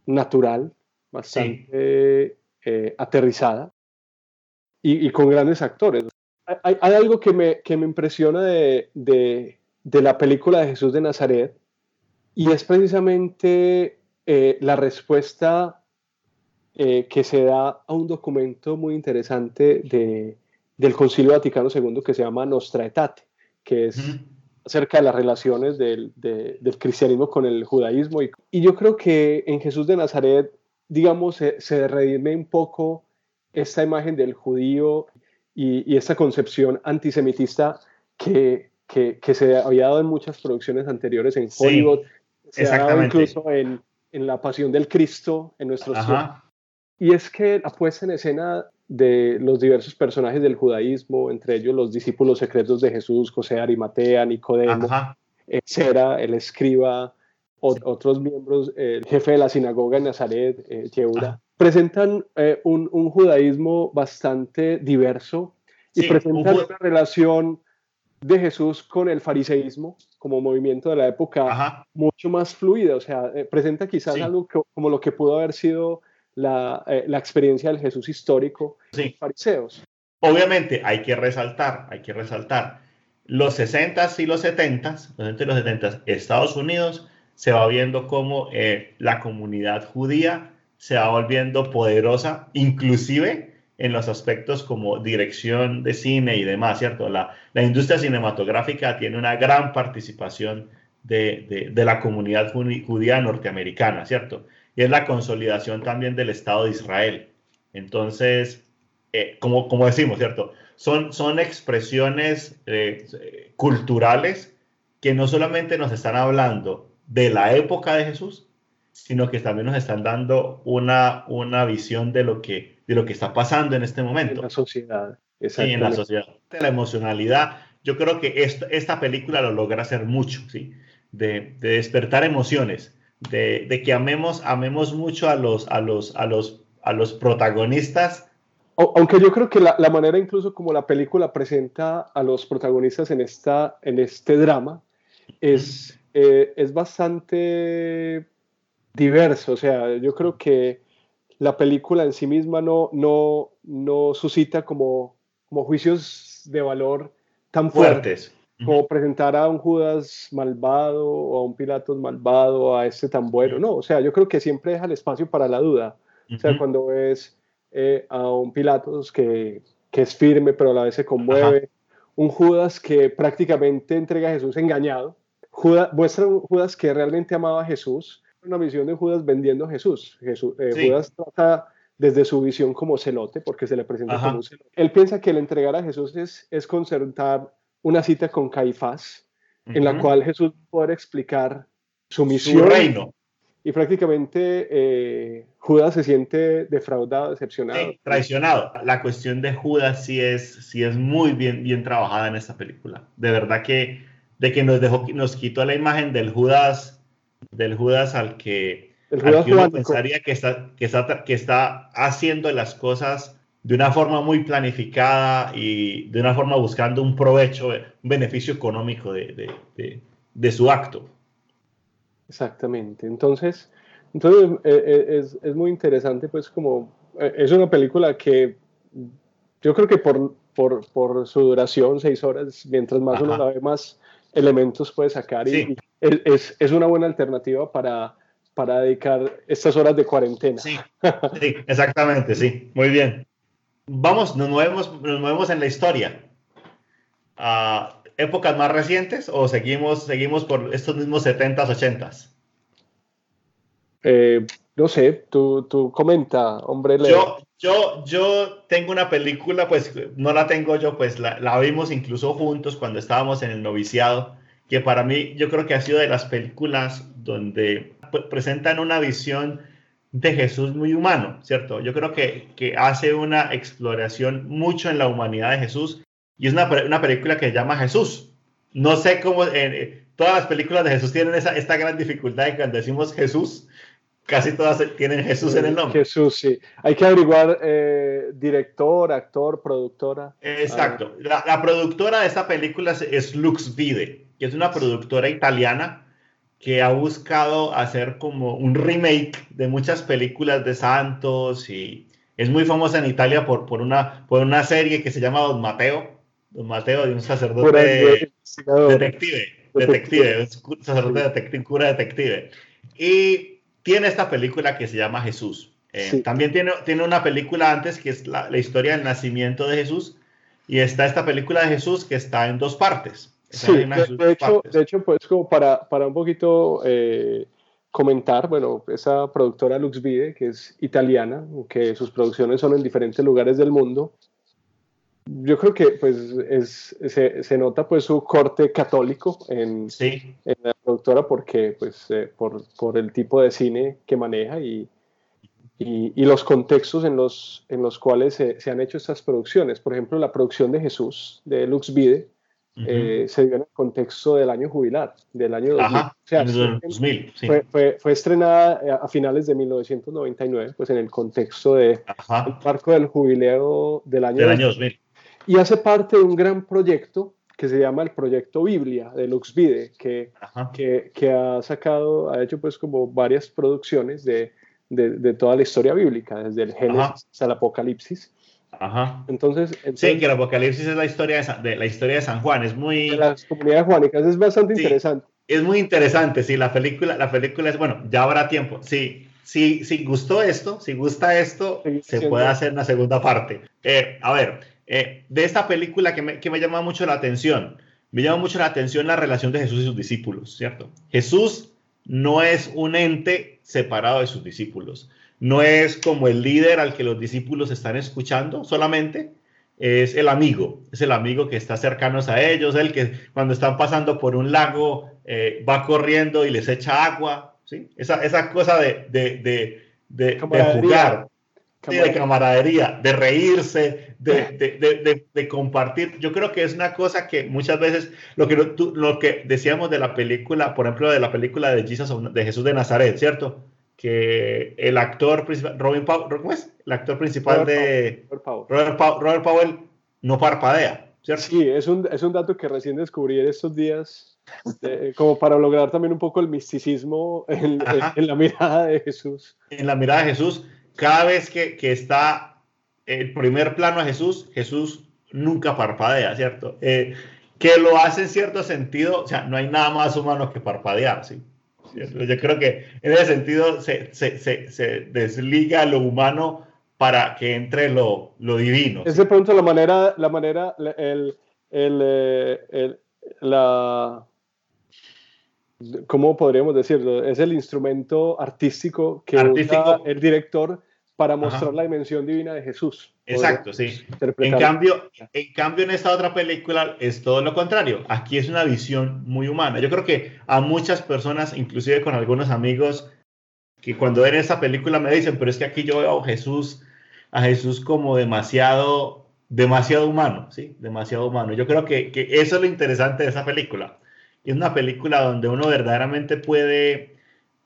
natural, bastante eh, aterrizada y, y con grandes actores. Hay, hay algo que me, que me impresiona de, de- de la película de Jesús de Nazaret y es precisamente eh, la respuesta eh, que se da a un documento muy interesante de, del Concilio Vaticano II que se llama Nostra Aetate, que es acerca de las relaciones del, de- del cristianismo con el judaísmo. Y, y yo creo que en Jesús de Nazaret, digamos, se, se redime un poco esta imagen del judío y, y esta concepción antisemitista que, que, que se había dado en muchas producciones anteriores en Sí, Hollywood, se ha dado incluso en, en La Pasión del Cristo, en nuestros. Y es que la puesta en escena de los diversos personajes del judaísmo, entre ellos los discípulos secretos de Jesús, José de Arimatea, Nicodemo, Ajá. eh, Sera, el escriba, o- Sí. otros miembros, el jefe de la sinagoga en Nazaret, eh, Yehuda, Ajá. presentan eh, un, un judaísmo bastante diverso y Sí, presentan un una relación de Jesús con el fariseísmo como movimiento de la época Ajá. mucho más fluida, o sea, eh, presenta quizás Sí. algo que- como lo que pudo haber sido la, eh, la experiencia del Jesús histórico de Sí. los fariseos. Obviamente hay que resaltar, hay que resaltar, los 60s y los 70s, los 60 y los 70s, Estados Unidos se va viendo como eh, la comunidad judía se va volviendo poderosa, inclusive en los aspectos como dirección de cine y demás, ¿cierto? La, la industria cinematográfica tiene una gran participación de, de- de la comunidad judía norteamericana, ¿cierto? Y es la consolidación también del Estado de Israel. Entonces, eh, como, como decimos, ¿cierto? Son, son expresiones eh, culturales que no solamente nos están hablando de la época de Jesús, sino que también nos están dando una, una visión de lo, que, de lo que está pasando en este en momento. la sociedad. Sí, en la sociedad. La emocionalidad, yo creo que esta, esta película lo logra hacer mucho, ¿sí? De, de despertar emociones, de, de que amemos, amemos mucho a los, a los, a los, a los protagonistas. Au- Aunque yo creo que la, la manera incluso como la película presenta a los protagonistas en, esta, en este drama es, eh, es bastante diverso. O sea, yo creo que la película en sí misma no, no, no suscita como, como juicios de valor tan fuertes fuertes. Como presentar a un Judas malvado o a un Pilatos malvado, a este tan bueno. No, o sea, yo creo que siempre deja el espacio para la duda. O sea, cuando ves eh, a un Pilatos que, que es firme, pero a la vez se conmueve, un Judas que prácticamente entrega a Jesús engañado, Judas, muestra un Judas que realmente amaba a Jesús, una visión de Judas vendiendo a Jesús. Jesús eh, Sí. Judas trata desde su visión como celote, porque se le presenta Ajá. como un celote. Él piensa que el entregar a Jesús es, es concertar una cita con Caifás, en la cual Jesús puede explicar su su misión reino. y prácticamente eh, Judas se siente defraudado, decepcionado. Sí, traicionado. La cuestión de Judas sí es, sí es muy bien, bien trabajada en esta película. De verdad que, de que nos dejó, nos quitó la imagen del Judas, del Judas al que, El al que uno pensaría que está, que, está, que está haciendo las cosas de una forma muy planificada y de una forma buscando un provecho, un beneficio económico de, de, de, de su acto. Exactamente. Entonces, entonces eh, eh, es, es muy interesante, pues como eh, es una película que yo creo que por, por, por su duración, seis horas, mientras más uno la ve, más elementos puede sacar y, Sí. y es, es, es una buena alternativa para, para dedicar estas horas de cuarentena. Sí, sí, exactamente, sí. Muy bien. Vamos, nos movemos, nos movemos en la historia. ¿A épocas más recientes o seguimos, seguimos por estos mismos 70s, 80s? Eh, no sé, tú, tú comenta, hombre. Yo, yo, yo tengo una película, pues no la tengo yo, pues la, la, vimos incluso juntos cuando estábamos en el noviciado, que para mí yo creo que ha sido de las películas donde presentan una visión de Jesús muy humano, ¿cierto? Yo creo que, que hace una exploración mucho en la humanidad de Jesús y es una, una película que se llama Jesús. No sé cómo, eh, todas las películas de Jesús tienen esa, esta gran dificultad de cuando decimos Jesús, casi todas tienen Jesús en el nombre. Jesús, sí. Hay que averiguar eh, director, actor, productora. Exacto. La, la, productora de esta película es Lux Vide, que es una productora italiana que ha buscado hacer como un remake de muchas películas de santos y es muy famosa en Italia por, por, una, por una serie que se llama Don Mateo, Don Mateo de un sacerdote detective, detective, un sacerdote detective, cura detective. Y tiene esta película que se llama Jesús. Eh, también tiene, tiene una película antes que es la, la historia del nacimiento de Jesús y está esta película de Jesús que está en dos partes. Sí, de, hecho, de hecho, pues como para, para un poquito eh, comentar, bueno, esa productora Luxvide, que es italiana, que sus producciones son en diferentes lugares del mundo, yo creo que pues es, se, se nota pues su corte católico en, sí. en la productora porque pues eh, por, por, el tipo de cine que maneja y, y, y, los contextos en los, en los cuales se, se, han hecho estas producciones. Por ejemplo, la producción de Jesús de Luxvide eh, se dio en el contexto del año jubilar, del año 2000. Ajá, o sea, 2000 sí. fue, fue, fue, estrenada eh, a finales de 1999, pues en el contexto del de marco del jubileo del año, del año 2000. Y hace parte de un gran proyecto que se llama el Proyecto Biblia de Luxvide, que, que, que, ha sacado, ha hecho pues como varias producciones de, de, de toda la historia bíblica, desde el Génesis Ajá. hasta el Apocalipsis. Ajá. Entonces, entonces, sí, que el Apocalipsis es la historia de, San, de, la historia de San Juan, es muy... De las comunidades juánicas, es bastante sí, interesante. Es muy interesante, sí, la película, la película es, bueno, ya habrá tiempo, sí, si, si gustó esto, si gusta esto, sí, se puede hacer una segunda parte. Eh, a ver, eh, de esta película que me, que me llama mucho la atención, me llama mucho la atención la relación de Jesús y sus discípulos, ¿cierto? Jesús no es un ente separado de sus discípulos no es como el líder al que los discípulos están escuchando solamente, es el amigo, es el amigo que está cercanos a ellos, el que cuando están pasando por un lago eh, va corriendo y les echa agua, ¿sí? Esa, esa cosa de, de, de, de, de jugar, sí, de camaradería, de reírse, de, de, compartir. Yo creo que es una cosa que muchas veces, lo que, lo que decíamos de la película, por ejemplo, de la película de, Jesus, de Jesús de Nazaret, ¿cierto? Que el actor principal, Robin Powell, ¿cómo es? El actor principal Robert de Robert Powell. Robert, Powell, Robert Powell no parpadea, ¿cierto? Sí, es un, es un dato que recién descubrí en estos días, eh, como para lograr también un poco el misticismo en, en, en, la mirada de Jesús. En la mirada de Jesús, cada vez que, que está el primer plano a Jesús, Jesús nunca parpadea, ¿cierto? Eh, que lo hace en cierto sentido, o sea, no hay nada más humano que parpadear, ¿sí? Yo creo que en ese sentido se, se, se, se desliga lo humano para que entre lo, lo divino. Es de pronto la manera, la manera, el, el, el, la, ¿cómo podríamos decirlo? Es el instrumento artístico que artístico. usa el director para mostrar Ajá. la dimensión divina de Jesús. Exacto, sí. En cambio, en cambio, en esta otra película es todo lo contrario. Aquí es una visión muy humana. Yo creo que a muchas personas, inclusive con algunos amigos, que cuando ven esta película me dicen, pero es que aquí yo veo a Jesús, a Jesús como demasiado, demasiado humano, ¿sí? Demasiado humano. Yo creo que, que eso es lo interesante de esa película. Es una película donde uno verdaderamente puede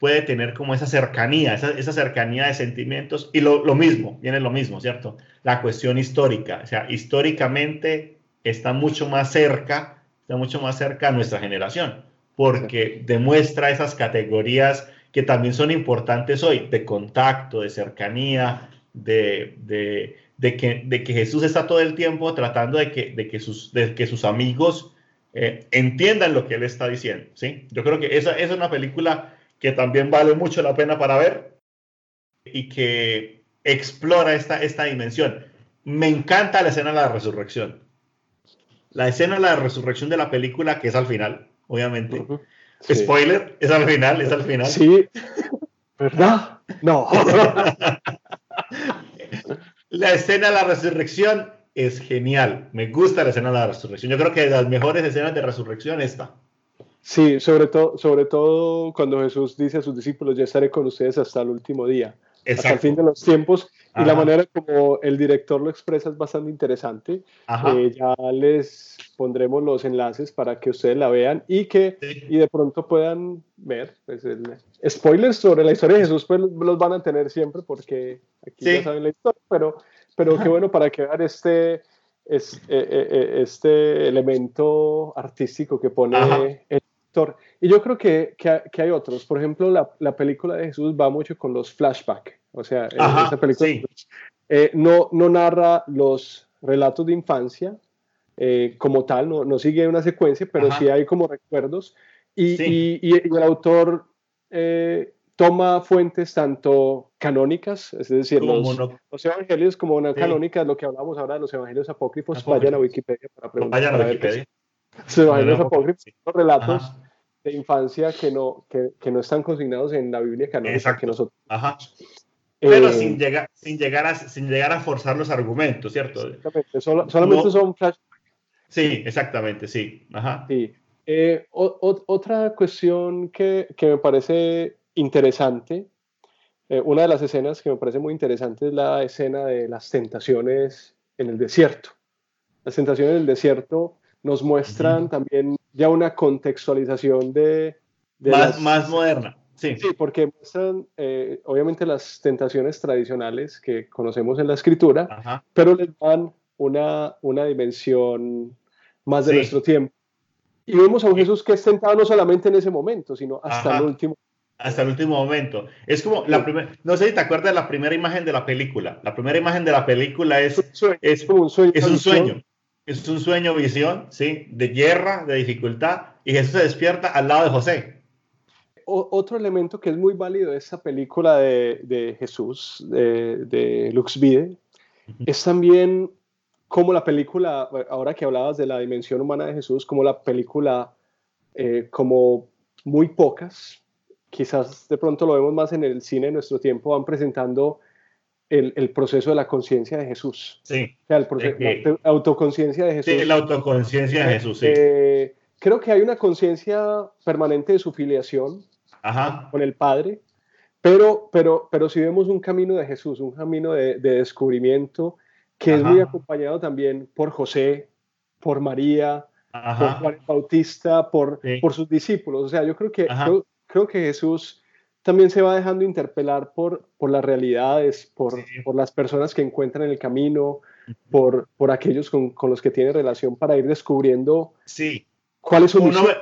puede tener como esa cercanía, esa, esa cercanía de sentimientos. Y lo, lo, mismo, viene lo mismo, ¿cierto? La cuestión histórica, o sea, históricamente está mucho más cerca, está mucho más cerca a nuestra generación, porque demuestra esas categorías que también son importantes hoy, de contacto, de cercanía, de, de, de, que, de que, Jesús está todo el tiempo tratando de que, de que, sus, de que sus amigos eh, entiendan lo que él está diciendo, ¿sí? Yo creo que esa, esa es una película que también vale mucho la pena para ver y que explora esta, esta dimensión. Me encanta la escena de la resurrección. La escena de la resurrección de la película, que es al final, obviamente. Uh -huh. sí. Spoiler, es al final, es al final. Sí, ¿Verdad? No. la escena de la resurrección es genial. Me gusta la escena de la resurrección. Yo creo que de las mejores escenas de resurrección esta. Sí, sobre todo, sobre todo cuando Jesús dice a sus discípulos, ya estaré con ustedes hasta el último día, hasta el fin de los tiempos. Y la manera como el director lo expresa es bastante interesante. Eh, ya les pondremos los enlaces para que ustedes la vean y que y de pronto puedan ver. Pues, spoilers sobre la historia de Jesús pues los van a tener siempre porque aquí ya saben la historia, pero, pero qué bueno para que vean este, es, eh, eh, este elemento artístico que pone el y yo creo que, que, hay otros. Por ejemplo, la, la, película de Jesús va mucho con los flashbacks. O sea, esa película eh, no, no narra los relatos de infancia eh, como tal, no, no, sigue una secuencia, pero sí hay como recuerdos. Y, y, el autor eh, toma fuentes tanto canónicas, es decir, los, los, evangelios como no canónicas, lo que hablamos ahora de los evangelios apócrifos, vayan a Wikipedia para preguntar. Vayan a Wikipedia. Los evangelios apócrifos, los relatos de infancia que no, que, que, no están consignados en la Biblia canónica que nosotros. Ajá. Pero eh, sin, llegar, sin, llegar a, sin llegar a forzar los argumentos, ¿cierto? Exactamente, solamente son flash. Sí, exactamente, sí. Ajá. sí. Eh, otra cuestión que, que, me parece interesante, eh, una de las escenas que me parece muy interesante es la escena de las tentaciones en el desierto. Las tentaciones en el desierto nos muestran también ya una contextualización de... más, más moderna. Sí. sí, porque muestran eh, obviamente las tentaciones tradicionales que conocemos en la escritura, pero les dan una, una dimensión más de nuestro tiempo. Y vemos a un Jesús que es tentado no solamente en ese momento, sino hasta el último. Hasta el último momento. Es como la primera, no sé si te acuerdas de la primera imagen de la película. La primera imagen de la película es, es, un sueño. Es un sueño es un sueño visión, ¿sí? De guerra, de dificultad, y Jesús se despierta al lado de José. otro elemento que es muy válido de esta película de, Jesús, de, de Lux Vide, es también como la película, ahora que hablabas de la dimensión humana de Jesús, como la película, eh, como muy pocas, quizás de pronto lo vemos más en el cine en nuestro tiempo, van presentando el, proceso de la conciencia de Jesús. Sí. O sea, el proceso, la autoconciencia de Jesús. Sí, la autoconciencia de Jesús, sí. Eh, creo que hay una conciencia permanente de su filiación con el Padre, pero, pero, pero si vemos un camino de Jesús, un camino de, descubrimiento que es muy acompañado también por José, por María, por Juan Bautista, por, por sus discípulos. O sea, yo creo que, creo que Jesús también se va dejando interpelar por, por las realidades, por, por las personas que encuentran en el camino, por, por aquellos con, con, los que tiene relación para ir descubriendo sí. cuál es su uno Ve,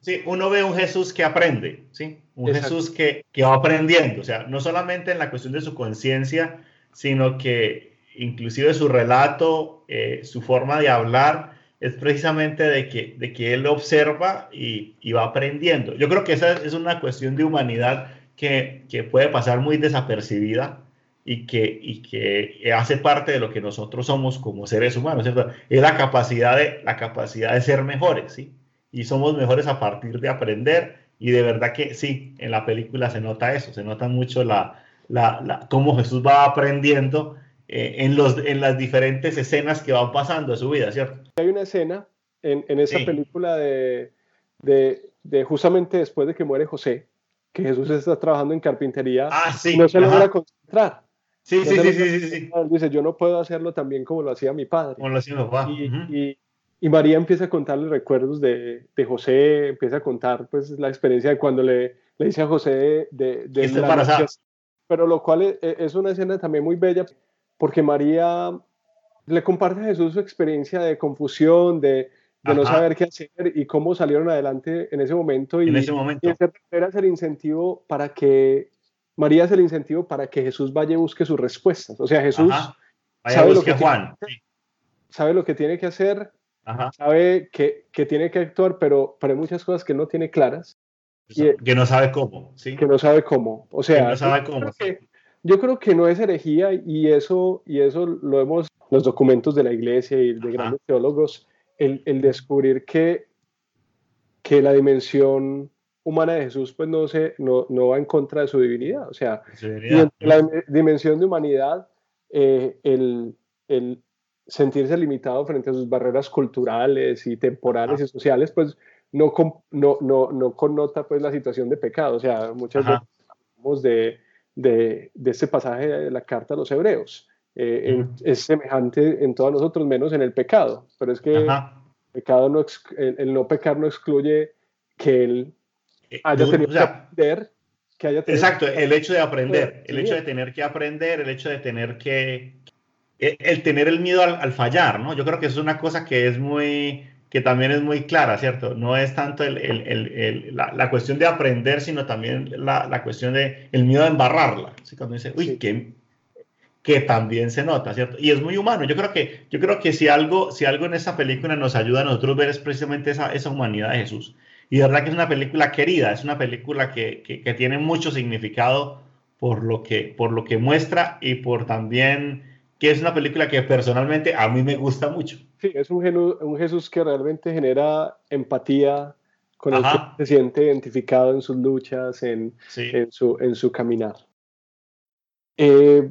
sí, uno ve un Jesús que aprende, ¿sí? un Jesús que, que, va aprendiendo, o sea, no solamente en la cuestión de su conciencia, sino que inclusive su relato, eh, su forma de hablar, es precisamente de que, de que él observa y, y, va aprendiendo. Yo creo que esa es una cuestión de humanidad que, que puede pasar muy desapercibida y que, y que hace parte de lo que nosotros somos como seres humanos, ¿cierto? Es la capacidad de, la capacidad de ser mejores, ¿sí? Y somos mejores a partir de aprender y de verdad que sí, en la película se nota eso, se nota mucho la, la, la cómo Jesús va aprendiendo eh, en, los, en las diferentes escenas que van pasando en su vida, ¿cierto? Hay una escena en, en esa película de, de, de justamente después de que muere José, que Jesús está trabajando en carpintería ah, y no se logra concentrar. Sí, sí, sí, sí, sí, Dice, yo no puedo hacerlo también como lo hacía mi padre. Como lo hacía mi papá. Y, y, María empieza a contarle recuerdos de, de, José, empieza a contar pues la experiencia de cuando le, le dice a José de... de la pero lo cual es, es, una escena también muy bella porque María le comparte a Jesús su experiencia de confusión, de, de no saber qué hacer y cómo salieron adelante en ese momento. Y, en ese momento. Y era el incentivo para que, María es el incentivo para que Jesús vaya y busque sus respuestas. O sea, Jesús sabe, lo que Juan. Tiene, sabe lo que tiene que hacer, sabe que, que, tiene que actuar, pero, pero hay muchas cosas que no tiene claras. que no sabe cómo, ¿sí? Que no sabe cómo. O sea, no sabe cómo. yo creo que no es herejía y eso, y eso lo vemos en los documentos de la iglesia y de grandes teólogos el, descubrir que, que la dimensión humana de Jesús pues no, se, no, no va en contra de su divinidad. O sea, la dimensión de humanidad, eh, el, el, sentirse limitado frente a sus barreras culturales y temporales y sociales, pues no, no, no, no connota pues la situación de pecado. O sea, muchas veces hablamos de, de, de, este pasaje de la carta a los hebreos. Eh, es semejante en todos nosotros, menos en el pecado. Pero es que el, pecado no, el, no pecar no excluye que él eh, haya tenido que aprender. Que haya exacto, el hecho de aprender, el hecho de tener que aprender, el hecho de tener que. El, tener el miedo al, fallar, ¿no? Yo creo que eso es una cosa que es muy que también es muy clara, ¿cierto? No es tanto el, el, la, la, cuestión de aprender, sino también la, la cuestión de el miedo a embarrarla. ¿sí? Cuando dice, uy, qué, que también se nota, ¿cierto? Y es muy humano. Yo creo que, yo creo que si, algo, si algo en esa película nos ayuda a nosotros ver es precisamente esa, esa humanidad de Jesús. Y de verdad que es una película querida, es una película que, que, tiene mucho significado por lo, que, por lo que muestra y por también que es una película que personalmente a mí me gusta mucho. Sí, es un, un Jesús que realmente genera empatía con el que se siente identificado en sus luchas, en, en, su, en su caminar. Eh,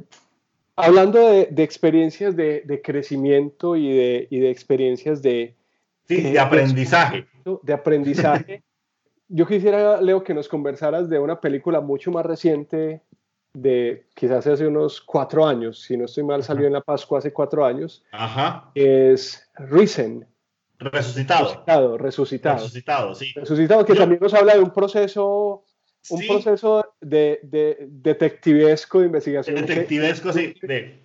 Hablando de, experiencias de, crecimiento y de, y de experiencias de... Sí, de, aprendizaje. De aprendizaje. Yo quisiera, Leo, que nos conversaras de una película mucho más reciente, de quizás hace unos cuatro años, si no estoy mal, salió en la Pascua hace cuatro años. Ajá. Es Risen. Resucitado. Resucitado, resucitado. Resucitado, sí. Resucitado, que también nos habla de un proceso un proceso de, de, detectivesco de investigación. Detectivesco, sí.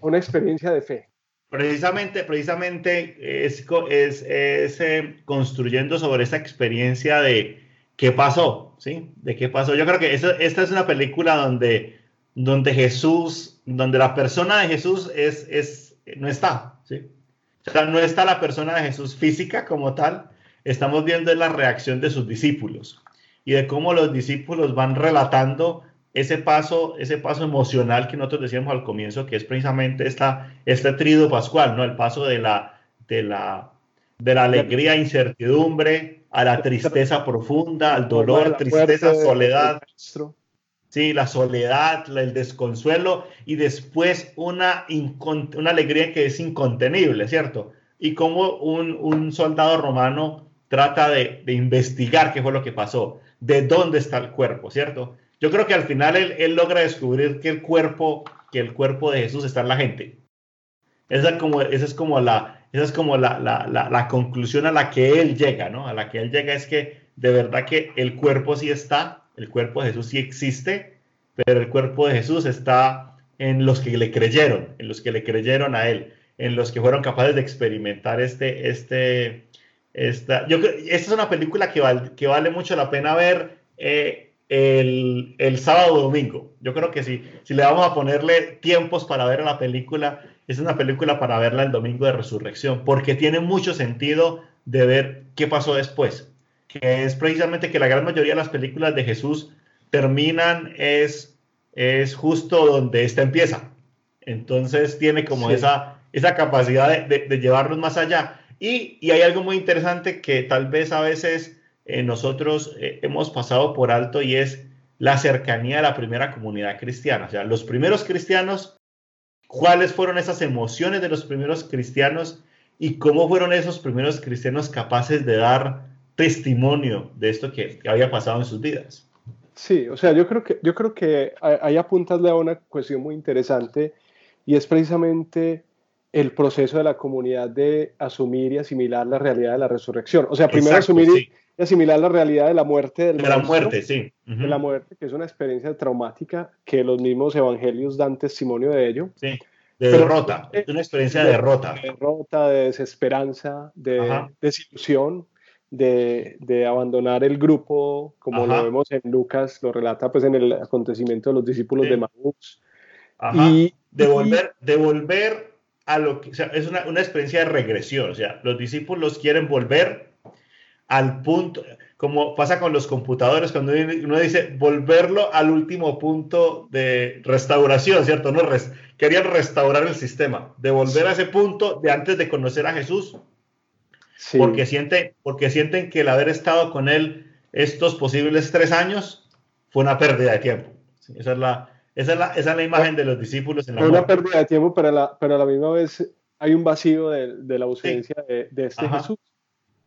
Una experiencia de fe. Precisamente, precisamente es, es, es eh, construyendo sobre esa experiencia de qué pasó, ¿sí? De qué pasó. Yo creo que esta, esta es una película donde, donde Jesús, donde la persona de Jesús es, es, no está, ¿sí? O sea, no está la persona de Jesús física como tal, estamos viendo la reacción de sus discípulos y de cómo los discípulos van relatando ese paso, ese paso emocional que nosotros decíamos al comienzo, que es precisamente esta, este trido pascual, ¿no? El paso de la, de la, de la alegría, incertidumbre, a la tristeza profunda, al dolor, tristeza, soledad. Sí, la soledad, el desconsuelo y después una, una alegría que es incontenible, ¿cierto? Y como un, un soldado romano trata de, de, investigar qué fue lo que pasó de dónde está el cuerpo, ¿cierto? Yo creo que al final él, logra descubrir que el cuerpo, que el cuerpo de Jesús está en la gente. Esa, como, esa es como, la, esa es como la, la, conclusión a la que él llega, ¿no? A la que él llega es que de verdad que el cuerpo sí está, el cuerpo de Jesús sí existe, pero el cuerpo de Jesús está en los que le creyeron, en los que le creyeron a él, en los que fueron capaces de experimentar este, este, esta, yo, esta es una película que, que vale mucho la pena ver eh, el, el, sábado o domingo. Yo creo que si, si le vamos a ponerle tiempos para ver la película, es una película para verla el domingo de resurrección, porque tiene mucho sentido de ver qué pasó después. Que es precisamente que la gran mayoría de las películas de Jesús terminan es, es justo donde esta empieza. Entonces tiene como esa, esa capacidad de, de llevarnos más allá. Y, hay algo muy interesante que tal vez a veces eh, nosotros eh, hemos pasado por alto y es la cercanía de la primera comunidad cristiana. O sea, los primeros cristianos, cuáles fueron esas emociones de los primeros cristianos y cómo fueron esos primeros cristianos capaces de dar testimonio de esto que, había pasado en sus vidas. Sí, o sea, yo creo que, yo creo que ahí apuntasle a una cuestión muy interesante y es precisamente el proceso de la comunidad de asumir y asimilar la realidad de la resurrección. O sea, primero asumir y asimilar la realidad de la muerte del De la muerte, sí. De la muerte, que es una experiencia traumática que los mismos evangelios dan testimonio de ello. Sí. De derrota, es una experiencia de, derrota. De derrota, de desesperanza, de desilusión, de, de, abandonar el grupo, como lo vemos en Lucas, lo relata pues en el acontecimiento de los discípulos de Maús. Y de volver, de volver a lo que, o sea, es una, una, experiencia de regresión, o sea, los discípulos quieren volver al punto, como pasa con los computadores, cuando uno dice volverlo al último punto de restauración, ¿cierto? No, querían restaurar el sistema, de volver a ese punto de antes de conocer a Jesús, porque, sienten, porque sienten que el haber estado con él estos posibles tres años fue una pérdida de tiempo. Esa, es la, esa, es la, esa es la imagen de los discípulos en la Fue una pérdida de tiempo, pero a la, pero a la misma vez hay un vacío de, de la ausencia de, de, este Jesús,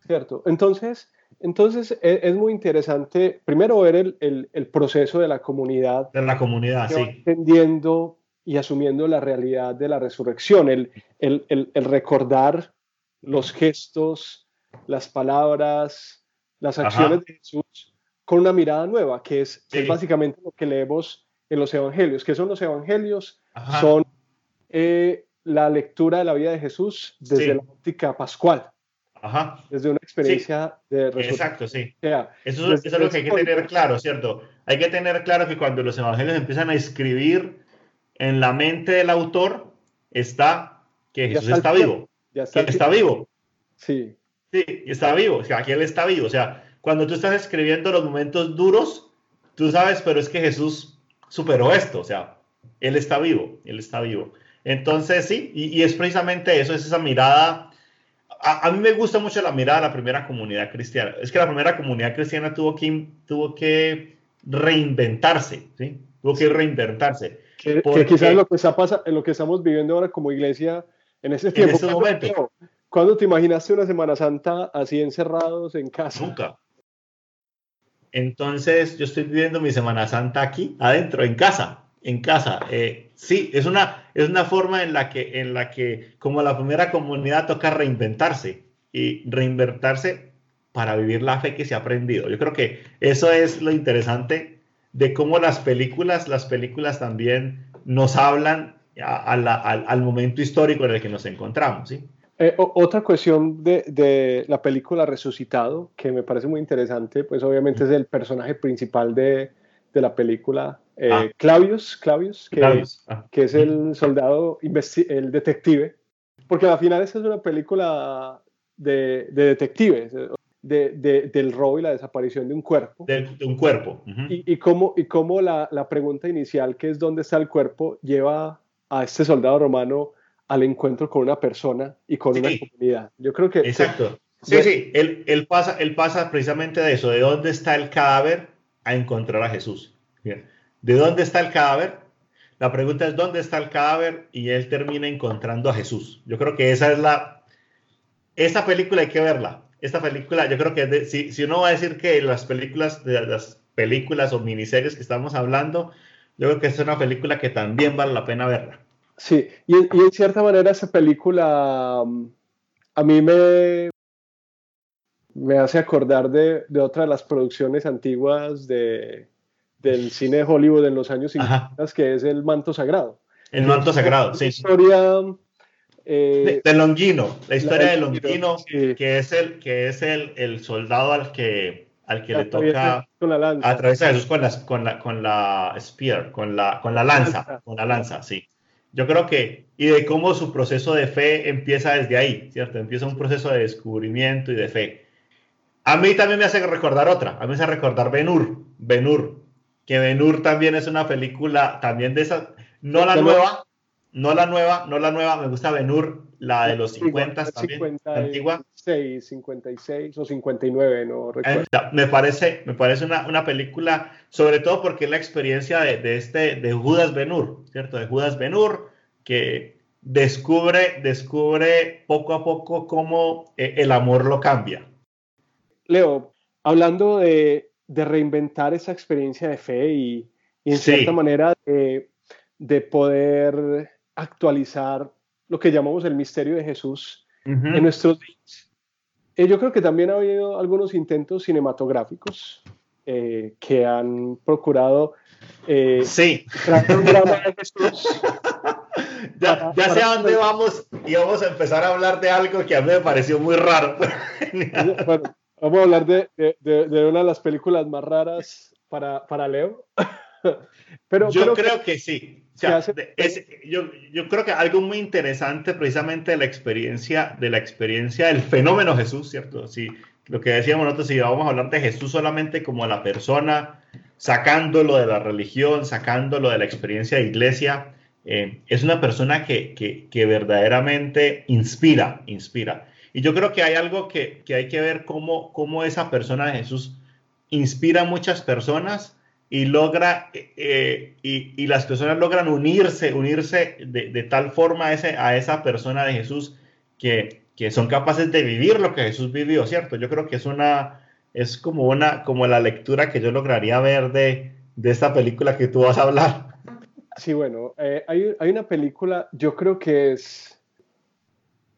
¿cierto? Entonces, entonces es, es, muy interesante, primero ver el, el, el, proceso de la comunidad. De la comunidad, sí. Entendiendo y asumiendo la realidad de la resurrección, el, el, el, recordar los gestos, las palabras, las acciones Ajá. de Jesús con una mirada nueva, que es, sí. es, básicamente lo que leemos en los evangelios. ¿Qué son los evangelios? Ajá. Son eh, la lectura de la vida de Jesús desde sí. la óptica pascual. Ajá. Desde una experiencia sí. de resurrección. Exacto, sí. O sea, eso, eso, es lo que hay que tener claro, ¿cierto? Hay que tener claro que cuando los evangelios empiezan a escribir en la mente del autor está que Jesús está, está, vivo. Ya está, que está vivo. Sí. Sí, está vivo. O sea, aquí él está vivo. O sea, cuando tú estás escribiendo los momentos duros, tú sabes, pero es que Jesús superó esto. O sea, él está vivo. Él está vivo. Entonces, sí, y, y es precisamente eso, es esa mirada. A, a, mí me gusta mucho la mirada de la primera comunidad cristiana. Es que la primera comunidad cristiana tuvo que, tuvo que reinventarse, ¿sí? Tuvo que reinventarse. Que, porque, que quizás lo que, está pasa, lo que estamos viviendo ahora como iglesia en ese tiempo. En este momento. ¿Cuándo te imaginaste una Semana Santa así encerrados en casa? Nunca. Entonces, yo estoy viviendo mi Semana Santa aquí, adentro, en casa, en casa. Eh, sí, es una, es una forma en la, que, en la que, como la primera comunidad, toca reinventarse y reinventarse para vivir la fe que se ha aprendido. Yo creo que eso es lo interesante de cómo las películas, las películas también nos hablan al, al, momento histórico en el que nos encontramos. ¿sí? Eh, otra cuestión de, de, la película Resucitado, que me parece muy interesante, pues obviamente es el personaje principal de, de la película, eh, ah. Clavius, Clavius, que, Clavius. Ah. que, es el soldado, el detective, porque al final esta es una película de, de detectives, de, de, del robo y la desaparición de un cuerpo. De, un cuerpo. Uh -huh. y, y, cómo, y cómo la, la, pregunta inicial, que es dónde está el cuerpo, lleva a este soldado romano al encuentro con una persona y con sí. una comunidad. Yo creo que... Exacto. Sí, sí, él, él, pasa, él pasa precisamente de eso, de dónde está el cadáver a encontrar a Jesús. Bien. ¿De dónde está el cadáver? La pregunta es dónde está el cadáver y él termina encontrando a Jesús. Yo creo que esa es la... Esta película hay que verla esta película, yo creo que de, si, si, uno va a decir que las películas, de las películas o miniseries que estamos hablando, yo creo que es una película que también vale la pena verla. Sí, y, y en cierta manera esa película um, a mí me, me hace acordar de, de, otra de las producciones antiguas de, del cine de Hollywood en los años 50, Ajá. que es El Manto Sagrado. El Manto Sagrado, sí. Historia eh, de, de, Longino, la historia la de Longino, sí. que es el que es el, el soldado al que al que le toca con la lanza. atravesar Jesús con la, con la con la spear, con la con la lanza, con la lanza, sí. Yo creo que y de cómo su proceso de fe empieza desde ahí, ¿cierto? Empieza un proceso de descubrimiento y de fe. A mí también me hace recordar otra, a mí me hace recordar Ben-Hur, Ben-Hur, que Ben-Hur también es una película también de esa, no la nueva, no la nueva, no la nueva, me gusta Benur, la de los 50 también, 50, antigua. 56, 56 o 59, no recuerdo. Me parece, me parece una, una película, sobre todo porque es la experiencia de, de este, de Judas Benur, ¿cierto? De Judas Benur, que descubre, descubre poco a poco cómo eh, el amor lo cambia. Leo, hablando de, de reinventar esa experiencia de fe y, y en cierta manera de, de poder actualizar lo que llamamos el misterio de Jesús uh -huh. en nuestros días. Eh, yo creo que también ha habido algunos intentos cinematográficos eh, que han procurado eh, sí. un drama de Jesús. ya, ya sé a dónde vamos y vamos a empezar a hablar de algo que a mí me pareció muy raro. bueno, vamos a hablar de, de, de, una de las películas más raras para, para Leo. Pero yo creo, que, que sí. O sea, es, yo, yo, creo que algo muy interesante precisamente de la experiencia, de la experiencia del fenómeno Jesús, ¿cierto? Si, lo que decíamos nosotros, si vamos a hablar de Jesús solamente como la persona, sacándolo de la religión, sacándolo de la experiencia de iglesia, eh, es una persona que, que, que, verdaderamente inspira, inspira. Y yo creo que hay algo que, que hay que ver cómo, cómo esa persona de Jesús inspira a muchas personas y logra, eh, y, las personas logran unirse, unirse de, tal forma a, ese, a esa persona de Jesús que, que, son capaces de vivir lo que Jesús vivió, ¿cierto? Yo creo que es una, es como una, como la lectura que yo lograría ver de, de esta película que tú vas a hablar. Sí, bueno, eh, hay, hay una película, yo creo que es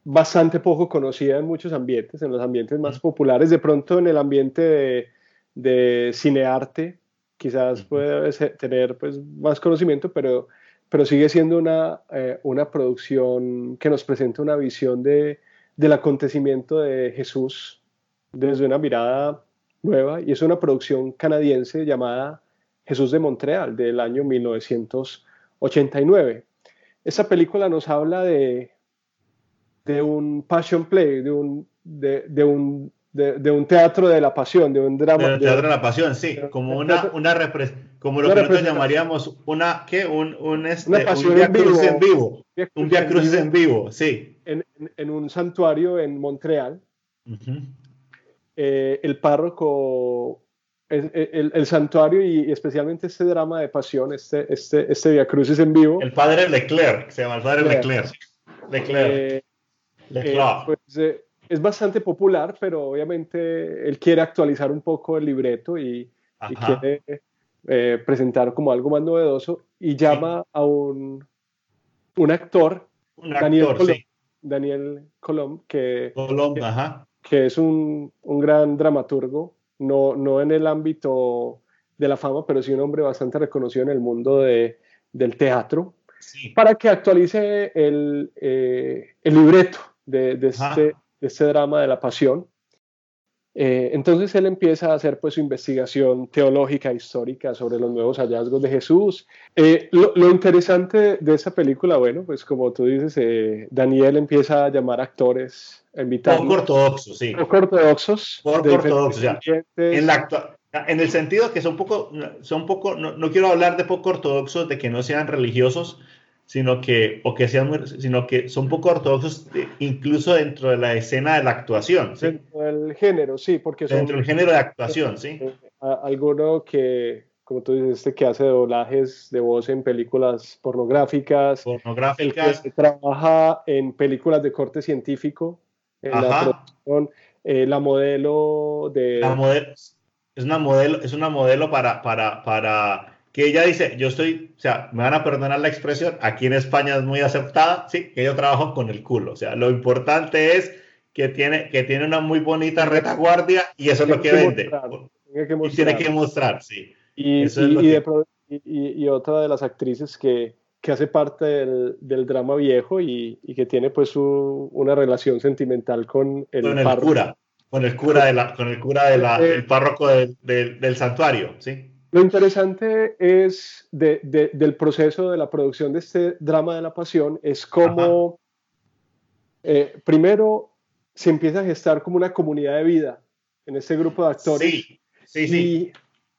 bastante poco conocida en muchos ambientes, en los ambientes más populares, de pronto en el ambiente de, de cinearte, quizás puede tener pues, más conocimiento, pero, pero sigue siendo una, eh, una producción que nos presenta una visión de, del acontecimiento de Jesús desde una mirada nueva y es una producción canadiense llamada Jesús de Montreal del año 1989. Esa película nos habla de, de un passion play, de un, de un de, un teatro de la pasión, de un drama. De teatro de la pasión, sí, como una, una como lo que nosotros llamaríamos una, ¿qué? Un, un, este, un via cruz en vivo. Un via cruz en vivo, sí. En, en, un santuario en Montreal. Eh, el párroco, el, el, santuario y, especialmente este drama de pasión, este, este, este via crucis en vivo. El padre Leclerc, se llama el padre Leclerc. Leclerc. Eh, Leclerc. Eh, pues, es bastante popular, pero obviamente él quiere actualizar un poco el libreto y, quiere eh, presentar como algo más novedoso y llama a un, un actor, Daniel, Colom, Daniel Colom, que, que, es un, un, gran dramaturgo, no, no en el ámbito de la fama, pero sí un hombre bastante reconocido en el mundo de, del teatro, para que actualice el, eh, el libreto de, de este este drama de la pasión. Eh, entonces él empieza a hacer pues su investigación teológica histórica sobre los nuevos hallazgos de Jesús. Eh, lo, interesante de esa película, bueno, pues como tú dices, eh, Daniel empieza a llamar actores, a invitar. Poco ortodoxos, sí. Poco ortodoxos. Poco ortodoxos, ya. En, la en el sentido que son poco, son poco no, no quiero hablar de poco ortodoxos, de que no sean religiosos, sino que, o que sean sino que son poco ortodoxos incluso dentro de la escena de la actuación. ¿sí? Dentro del género, sí, porque son... Dentro del género de actuación, sí. Eh, alguno que, como tú dices, este que hace doblajes de voz en películas pornográficas. Pornográficas. El que trabaja en películas de corte científico, en la producción. Eh, la modelo de... La modelo, es una modelo, es una modelo para, para, para que ella dice, yo estoy, o sea, me van a perdonar la expresión, aquí en España es muy aceptada, sí, que yo trabajo con el culo, o sea, lo importante es que tiene, que tiene una muy bonita retaguardia y eso es lo que, vende. tiene, que tiene que mostrar, sí. Y, y, otra de las actrices que, que hace parte del, del drama viejo y, que tiene pues una relación sentimental con el, con el cura, con el cura, de la, con el cura del de eh, párroco del santuario, sí. Lo interesante es del proceso de la producción de este drama de la pasión es cómo eh, primero se empieza a gestar como una comunidad de vida en este grupo de actores. Sí, sí, sí.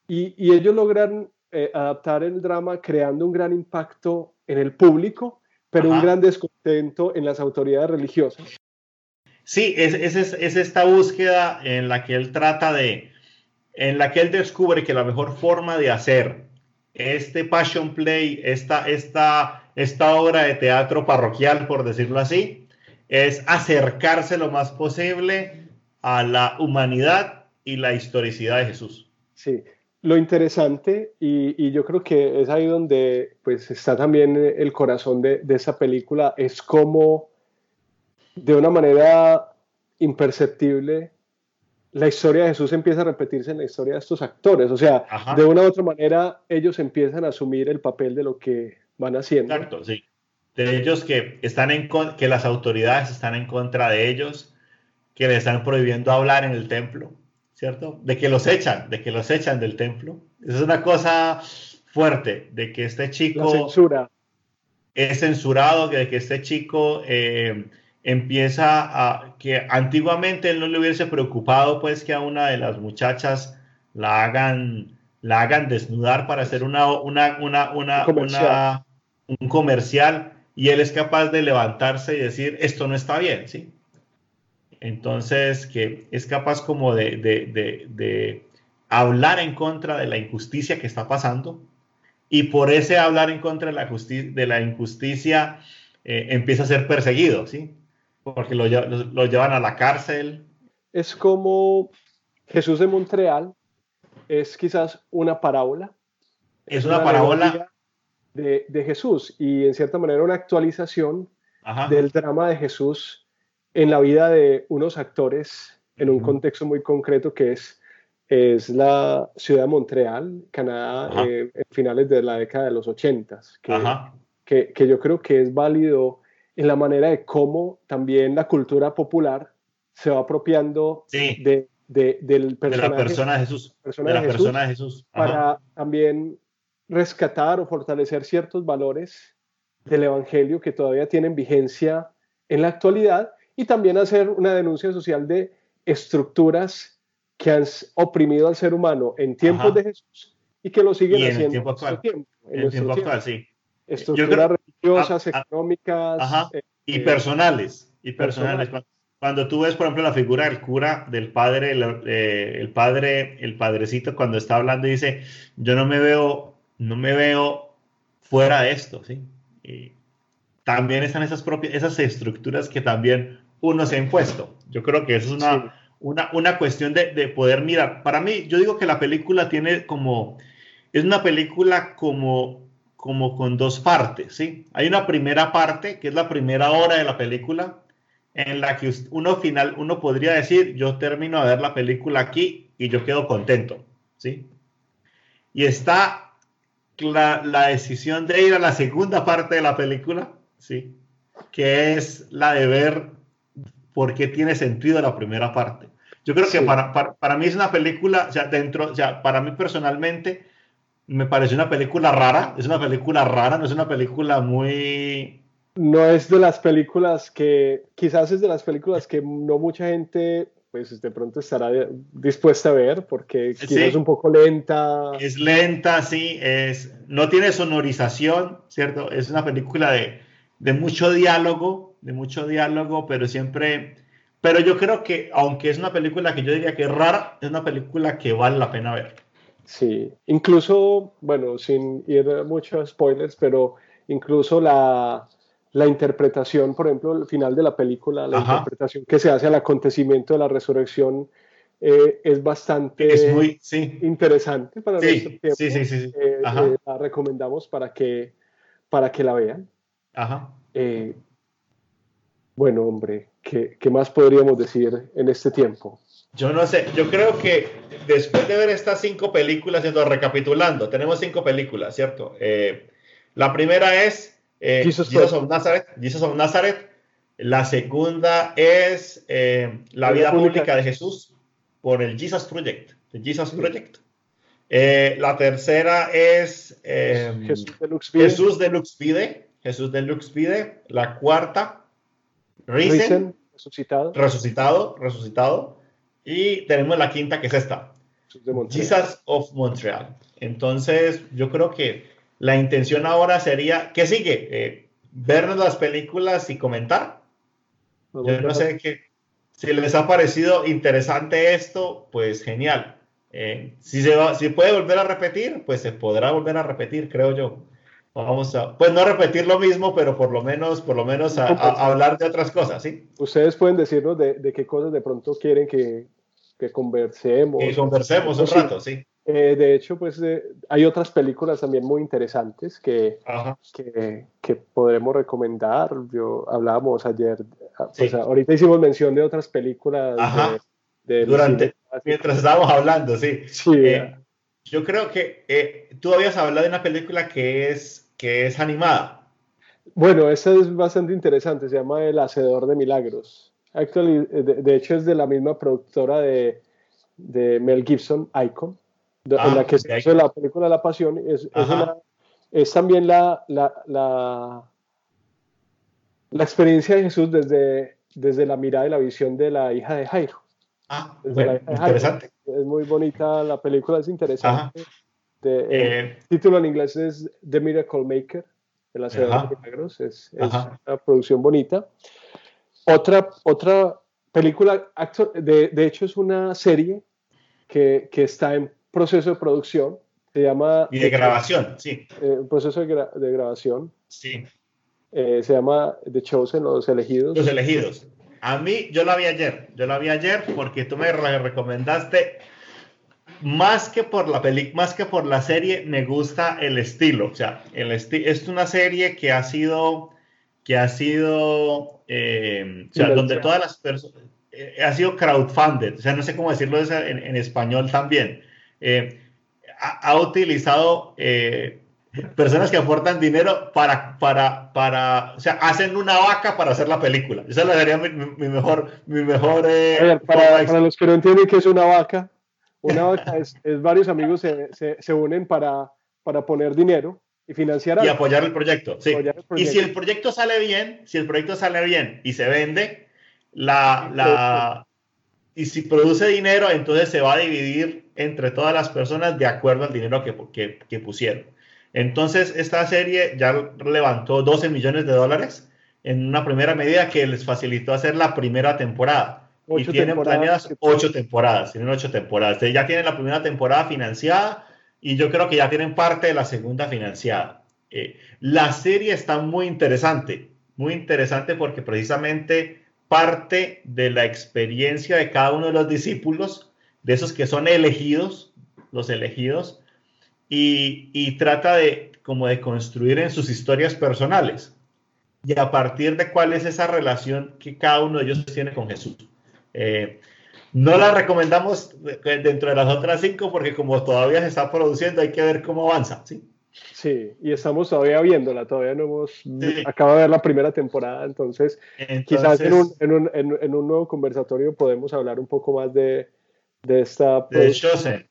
Y, ellos logran eh, adaptar el drama creando un gran impacto en el público, pero un gran descontento en las autoridades religiosas. Sí, es, es esta búsqueda en la que él trata de, en la que él descubre que la mejor forma de hacer este passion play, esta, esta, esta obra de teatro parroquial, por decirlo así, es acercarse lo más posible a la humanidad y la historicidad de Jesús. Sí, lo interesante, y, yo creo que es ahí donde pues, está también el corazón de, de esa película, es cómo de una manera imperceptible la historia de Jesús empieza a repetirse en la historia de estos actores. O sea, de una u otra manera, ellos empiezan a asumir el papel de lo que van haciendo. Exacto, sí. De ellos que, están en que las autoridades están en contra de ellos, que les están prohibiendo hablar en el templo, ¿cierto? De que los echan, de que los echan del templo. Esa es una cosa fuerte, de que este chico... censura. Es censurado, de que este chico... Eh, empieza a que antiguamente él no le hubiese preocupado pues que a una de las muchachas la hagan la hagan desnudar para hacer una, una, una, una, comercial. un comercial y él es capaz de levantarse y decir esto no está bien, ¿sí? Entonces, que es capaz como de, de, de, hablar en contra de la injusticia que está pasando y por ese hablar en contra de la, de la injusticia eh, empieza a ser perseguido, ¿sí? Porque lo, lo, llevan a la cárcel. Es como Jesús de Montreal, es quizás una parábola. Es una, parábola. De, de, Jesús y en cierta manera una actualización del drama de Jesús en la vida de unos actores en un contexto muy concreto que es es la ciudad de Montreal, Canadá, eh, en finales de la década de los 80, que, que, yo creo que es válido en la manera de cómo también la cultura popular se va apropiando de, del personaje, de la persona de Jesús, de la persona de Jesús. para también rescatar o fortalecer ciertos valores del Evangelio que todavía tienen vigencia en la actualidad y también hacer una denuncia social de estructuras que han oprimido al ser humano en tiempos de Jesús y que lo siguen haciendo en el tiempo actual. en, el tiempo, actual, sí. Estructuras religiosas, económicas. Eh, y personales. Y personales. Cuando tú ves, por ejemplo, la figura del cura, del padre, eh, el, padre, el padrecito, cuando está hablando, dice, yo no me veo, no me veo fuera de esto, ¿sí? Y también están esas propias, esas estructuras que también uno se ha impuesto. Yo creo que eso es una, una, una cuestión de, de, poder mirar. Para mí, yo digo que la película tiene como, es una película como, como con dos partes, ¿sí? Hay una primera parte, que es la primera hora de la película, en la que uno final, uno podría decir, yo termino de ver la película aquí y yo quedo contento, ¿sí? Y está la, la decisión de ir a la segunda parte de la película, ¿sí? Que es la de ver por qué tiene sentido la primera parte. Yo creo que para, para, mí es una película, o sea, dentro, o sea, para mí personalmente me parece una película rara, es una película rara, no es una película muy... No es de las películas que, quizás es de las películas que no mucha gente pues de pronto estará dispuesta a ver porque quizás es un poco lenta. Es lenta, sí, es, no tiene sonorización, ¿cierto? Es una película de, de mucho diálogo, de mucho diálogo, pero siempre, pero yo creo que aunque es una película que yo diría que es rara, es una película que vale la pena ver. Sí, incluso, bueno, sin ir a muchos spoilers, pero incluso la, la interpretación, por ejemplo, el final de la película, la interpretación que se hace al acontecimiento de la resurrección eh, es bastante es muy, sí. interesante para sí, tiempo. Sí, sí, sí. Eh, eh, la recomendamos para que, para que la vean. Ajá. Bueno, hombre, ¿qué, más podríamos decir en este tiempo? Yo no sé, yo creo que después de ver estas cinco películas, recapitulando, tenemos cinco películas, ¿cierto? Eh, la primera es eh, Jesus, of Nazareth, Jesus of Nazareth. La segunda es eh, La vida pública de Jesús por el Jesus Project, el Jesus Project. la tercera es Jesús de Lux Jesús de Lux Jesús de Lux La cuarta Risen, resucitado. resucitado, resucitado. Y tenemos la quinta que es esta, Jesus of Montreal. Entonces, yo creo que la intención ahora sería, ¿qué sigue? Eh, vernos las películas y comentar. Yo no sé qué, si les ha parecido interesante esto, pues genial. Eh, si, se va, si puede volver a repetir, pues se podrá volver a repetir, creo yo. Vamos a, pues no repetir lo mismo, pero por lo menos, por lo menos a, hablar de otras cosas, ¿sí? Ustedes pueden decirnos de, de qué cosas de pronto quieren que, que conversemos. Que conversemos un rato, sí. Eh, de hecho, pues eh, hay otras películas también muy interesantes que, que, que, podremos recomendar. Yo hablábamos ayer, ah, pues ahorita hicimos mención de otras películas. De, Durante, mientras estábamos hablando, sí. Sí. Eh, yo creo que tú habías hablado de una película que es que es animada. Bueno, esa es bastante interesante, se llama El Hacedor de Milagros. Actually, de, hecho es de la misma productora de, de Mel Gibson, Icon, en la ah, que se hizo la película La Pasión. Es, es, también la, la, la, la, experiencia de Jesús desde, desde la mirada y la visión de la hija de Jairo. Ah, interesante. Es muy bonita, la película es interesante. El eh, título en inglés es The Miracle Maker, de la serie de milagros. Es, una producción bonita. Otra, otra película, de, de, hecho es una serie que, que está en proceso de producción. Se llama... Y de grabación, sí. Eh, proceso de, de, grabación. Sí. Eh, se llama The Chosen, Los Elegidos. Los Elegidos. A mí, yo la vi ayer. Yo la vi ayer porque tú me recomendaste más que por la peli, más que por la serie, me gusta el estilo. O sea, el es una serie que ha sido, que ha sido, eh, o sea, donde todas las personas, eh, ha sido crowdfunded. O sea, no sé cómo decirlo en, español también. Eh, ha, utilizado personas que aportan dinero para, para, para, o sea, hacen una vaca para hacer la película. Esa sería mi, mi mejor, mi mejor. para, para los que no entienden qué es una vaca una vaca es, varios amigos se, se, unen para, para poner dinero y financiar y apoyar el proyecto. Sí. Y si el proyecto sale bien, si el proyecto sale bien y se vende, la, la, y si produce dinero, entonces se va a dividir entre todas las personas de acuerdo al dinero que, que, que pusieron. Entonces, esta serie ya levantó 12 millones de dólares en una primera medida que les facilitó hacer la primera temporada y tienen planeadas ocho temporadas, tienen ocho temporadas. ya tienen la primera temporada financiada y yo creo que ya tienen parte de la segunda financiada. Eh, la serie está muy interesante, muy interesante porque precisamente parte de la experiencia de cada uno de los discípulos, de esos que son elegidos, los elegidos, y, trata de como de construir en sus historias personales y a partir de cuál es esa relación que cada uno de ellos tiene con Jesús. Eh, no la recomendamos dentro de las otras cinco porque como todavía se está produciendo hay que ver cómo avanza, ¿sí? Sí, y estamos todavía viéndola, todavía no hemos, acaba de ver la primera temporada, entonces, quizás en un, en, un, en, un, nuevo conversatorio podemos hablar un poco más de, de esta... De.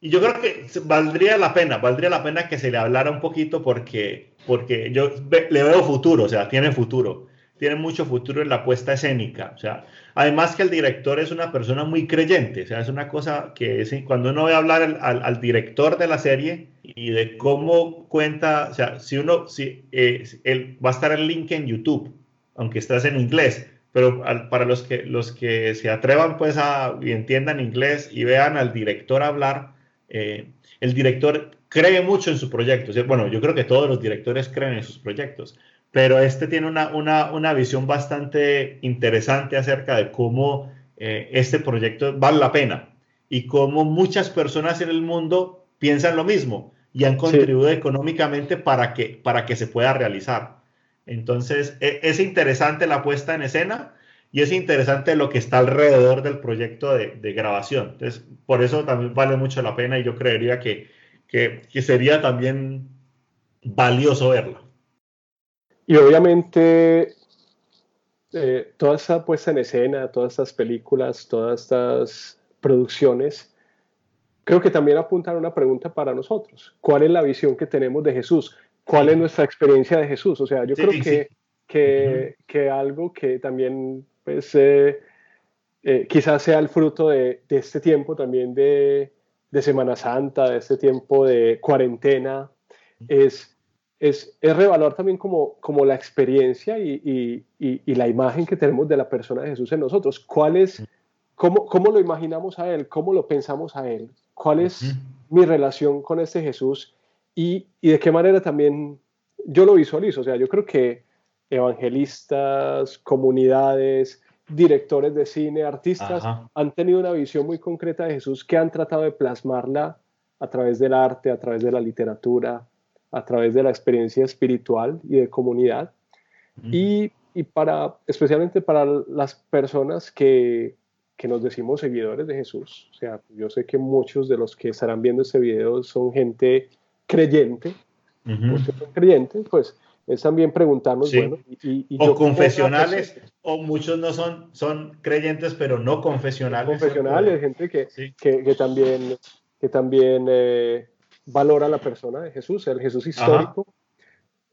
Y yo creo que valdría la pena, valdría la pena que se le hablara un poquito porque, porque yo le veo futuro, o sea, tiene futuro tiene mucho futuro en la puesta escénica. O sea, además que el director es una persona muy creyente. O sea, es una cosa que es, cuando uno ve hablar al, director de la serie y de cómo cuenta, o sea, si uno, si eh, él, va a estar el link en YouTube, aunque estás en inglés, pero para los que, los que se atrevan pues a, y entiendan inglés y vean al director hablar, eh, el director cree mucho en su proyecto. bueno, yo creo que todos los directores creen en sus proyectos, pero este tiene una, una, una visión bastante interesante acerca de cómo eh, este proyecto vale la pena y cómo muchas personas en el mundo piensan lo mismo y han contribuido económicamente para que, para que se pueda realizar. Entonces, e, es interesante la puesta en escena y es interesante lo que está alrededor del proyecto de, de grabación. Entonces, por eso también vale mucho la pena y yo creería que, que, que sería también valioso verlo. Y obviamente eh, toda esta puesta en escena, todas estas películas, todas estas producciones, creo que también apuntan a una pregunta para nosotros. ¿Cuál es la visión que tenemos de Jesús? ¿Cuál es nuestra experiencia de Jesús? O sea, yo creo que, que, que, algo que también pues, eh, eh, quizás sea el fruto de, de este tiempo también de, de, Semana Santa, de este tiempo de cuarentena, es es, es revaluar también como, como la experiencia y, y, la imagen que tenemos de la persona de Jesús en nosotros. ¿Cuál es, cómo, cómo lo imaginamos a Él? ¿Cómo lo pensamos a Él? ¿Cuál es mi relación con este Jesús? Y, y de qué manera también yo lo visualizo. O sea, yo creo que evangelistas, comunidades, directores de cine, artistas, han tenido una visión muy concreta de Jesús que han tratado de plasmarla a través del arte, a través de la literatura, a través de la experiencia espiritual y de comunidad. y, y, para, especialmente para las personas que, que, nos decimos seguidores de Jesús. O sea, yo sé que muchos de los que estarán viendo este video son gente creyente, muchos son creyentes, pues es también preguntarnos, bueno, y, o confesionales, o muchos no son, son creyentes, pero no confesionales. Confesionales, gente que, que, que, también, que también eh, valora la persona de Jesús, el Jesús histórico,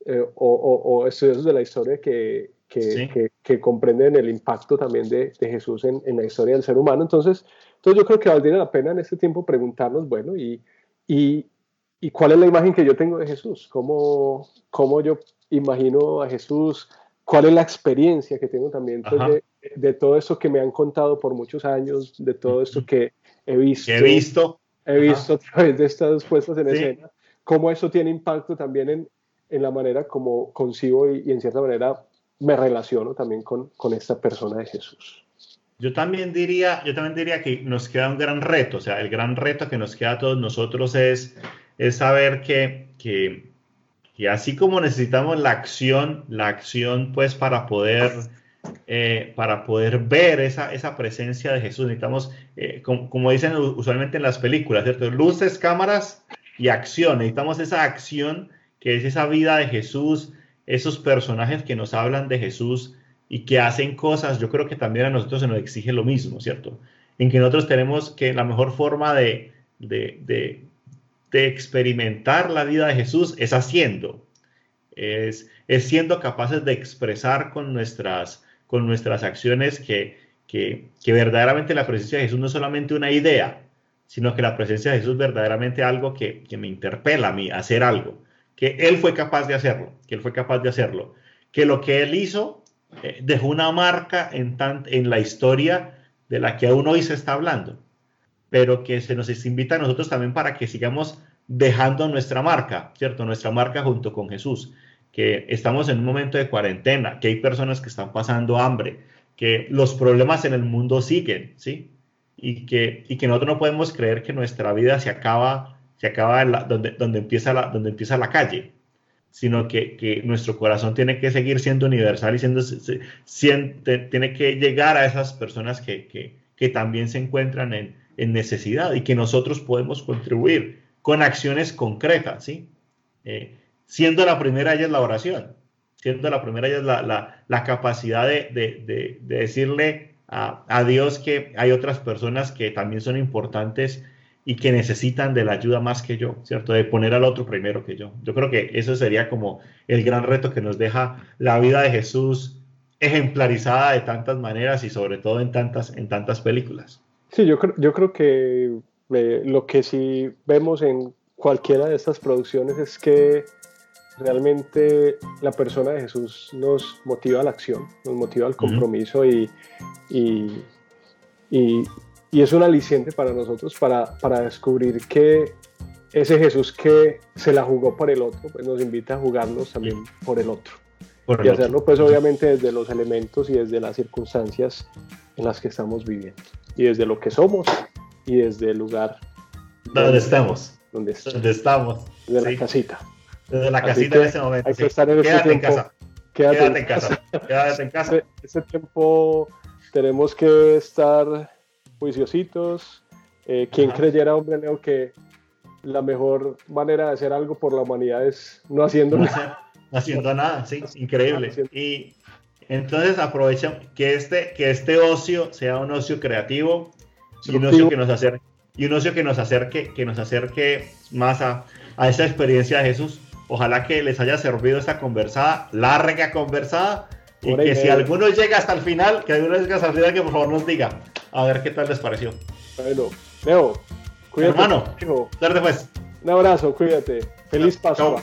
eh, o, o, estudiosos de la historia que, que, que, comprenden el impacto también de, de Jesús en, en, la historia del ser humano. Entonces, entonces yo creo que valdría la pena en este tiempo preguntarnos, bueno, y, y, y cuál es la imagen que yo tengo de Jesús, cómo, cómo yo imagino a Jesús, cuál es la experiencia que tengo también pues, de, todo esto que me han contado por muchos años, de todo esto que he visto. he visto. He visto a través de estas puestas en escena, cómo eso tiene impacto también en, en la manera como concibo y, en cierta manera me relaciono también con, con esta persona de Jesús. Yo también diría, yo también diría que nos queda un gran reto, o sea, el gran reto que nos queda a todos nosotros es, es saber que, que, que así como necesitamos la acción, la acción pues para poder, eh, para poder ver esa, esa presencia de Jesús, necesitamos, eh, como, como, dicen usualmente en las películas, ¿cierto? Luces, cámaras y acción, necesitamos esa acción que es esa vida de Jesús, esos personajes que nos hablan de Jesús y que hacen cosas, yo creo que también a nosotros se nos exige lo mismo, ¿cierto? En que nosotros tenemos que la mejor forma de, de, experimentar la vida de Jesús es haciendo, es, es, siendo capaces de expresar con nuestras, con nuestras acciones que, que, que verdaderamente la presencia de Jesús no es solamente una idea, sino que la presencia de Jesús es verdaderamente algo que, que me interpela a mí hacer algo, que Él fue capaz de hacerlo, que Él fue capaz de hacerlo, que lo que Él hizo eh, dejó una marca en, en la historia de la que aún hoy se está hablando, pero que se nos invita a nosotros también para que sigamos dejando nuestra marca, ¿cierto? Nuestra marca junto con Jesús, que estamos en un momento de cuarentena, que hay personas que están pasando hambre, que los problemas en el mundo siguen, ¿sí? Y que, y que nosotros no podemos creer que nuestra vida se acaba, se acaba donde, donde, empieza la, donde empieza la calle, sino que, nuestro corazón tiene que seguir siendo universal y siendo, tiene que llegar a esas personas que, también se encuentran en, necesidad y que nosotros podemos contribuir con acciones concretas, ¿sí? Eh, siendo la primera ella es la oración, siendo la primera ella es la, capacidad de, decirle a, a Dios que hay otras personas que también son importantes y que necesitan de la ayuda más que yo, ¿cierto? De poner al otro primero que yo. Yo creo que eso sería como el gran reto que nos deja la vida de Jesús ejemplarizada de tantas maneras y sobre todo en tantas, en tantas películas. Sí, yo creo, yo creo que eh, lo que sí vemos en cualquiera de estas producciones es que realmente la persona de Jesús nos motiva a la acción, nos motiva al compromiso y, y, y es un aliciente para nosotros para, para descubrir que ese Jesús que se la jugó por el otro, pues nos invita a jugarnos también por el otro. y hacerlo pues obviamente desde los elementos y desde las circunstancias en las que estamos viviendo. Y desde lo que somos y desde el lugar donde, estamos. Donde, estamos. Desde la casita. Desde la casita en ese momento. Hay que estar en quédate en casa. Quédate, en casa. Quédate en casa. ese tiempo tenemos que estar juiciositos. Eh, quien creyera, hombre, Leo, que la mejor manera de hacer algo por la humanidad es no haciendo nada. No haciendo nada, sí, increíble. Y entonces aprovecha que este, que este ocio sea un ocio creativo y un ocio que nos acerque, y un ocio que nos acerque, que nos acerque más a, a esta experiencia de Jesús. Ojalá que les haya servido esta conversada, larga conversada, y que si alguno llega hasta el final, que alguno llega hasta el final, que por favor nos diga, a ver qué tal les pareció. Bueno, Leo, cuídate. Hermano, tarde pues. Un abrazo, cuídate. Feliz Pascua.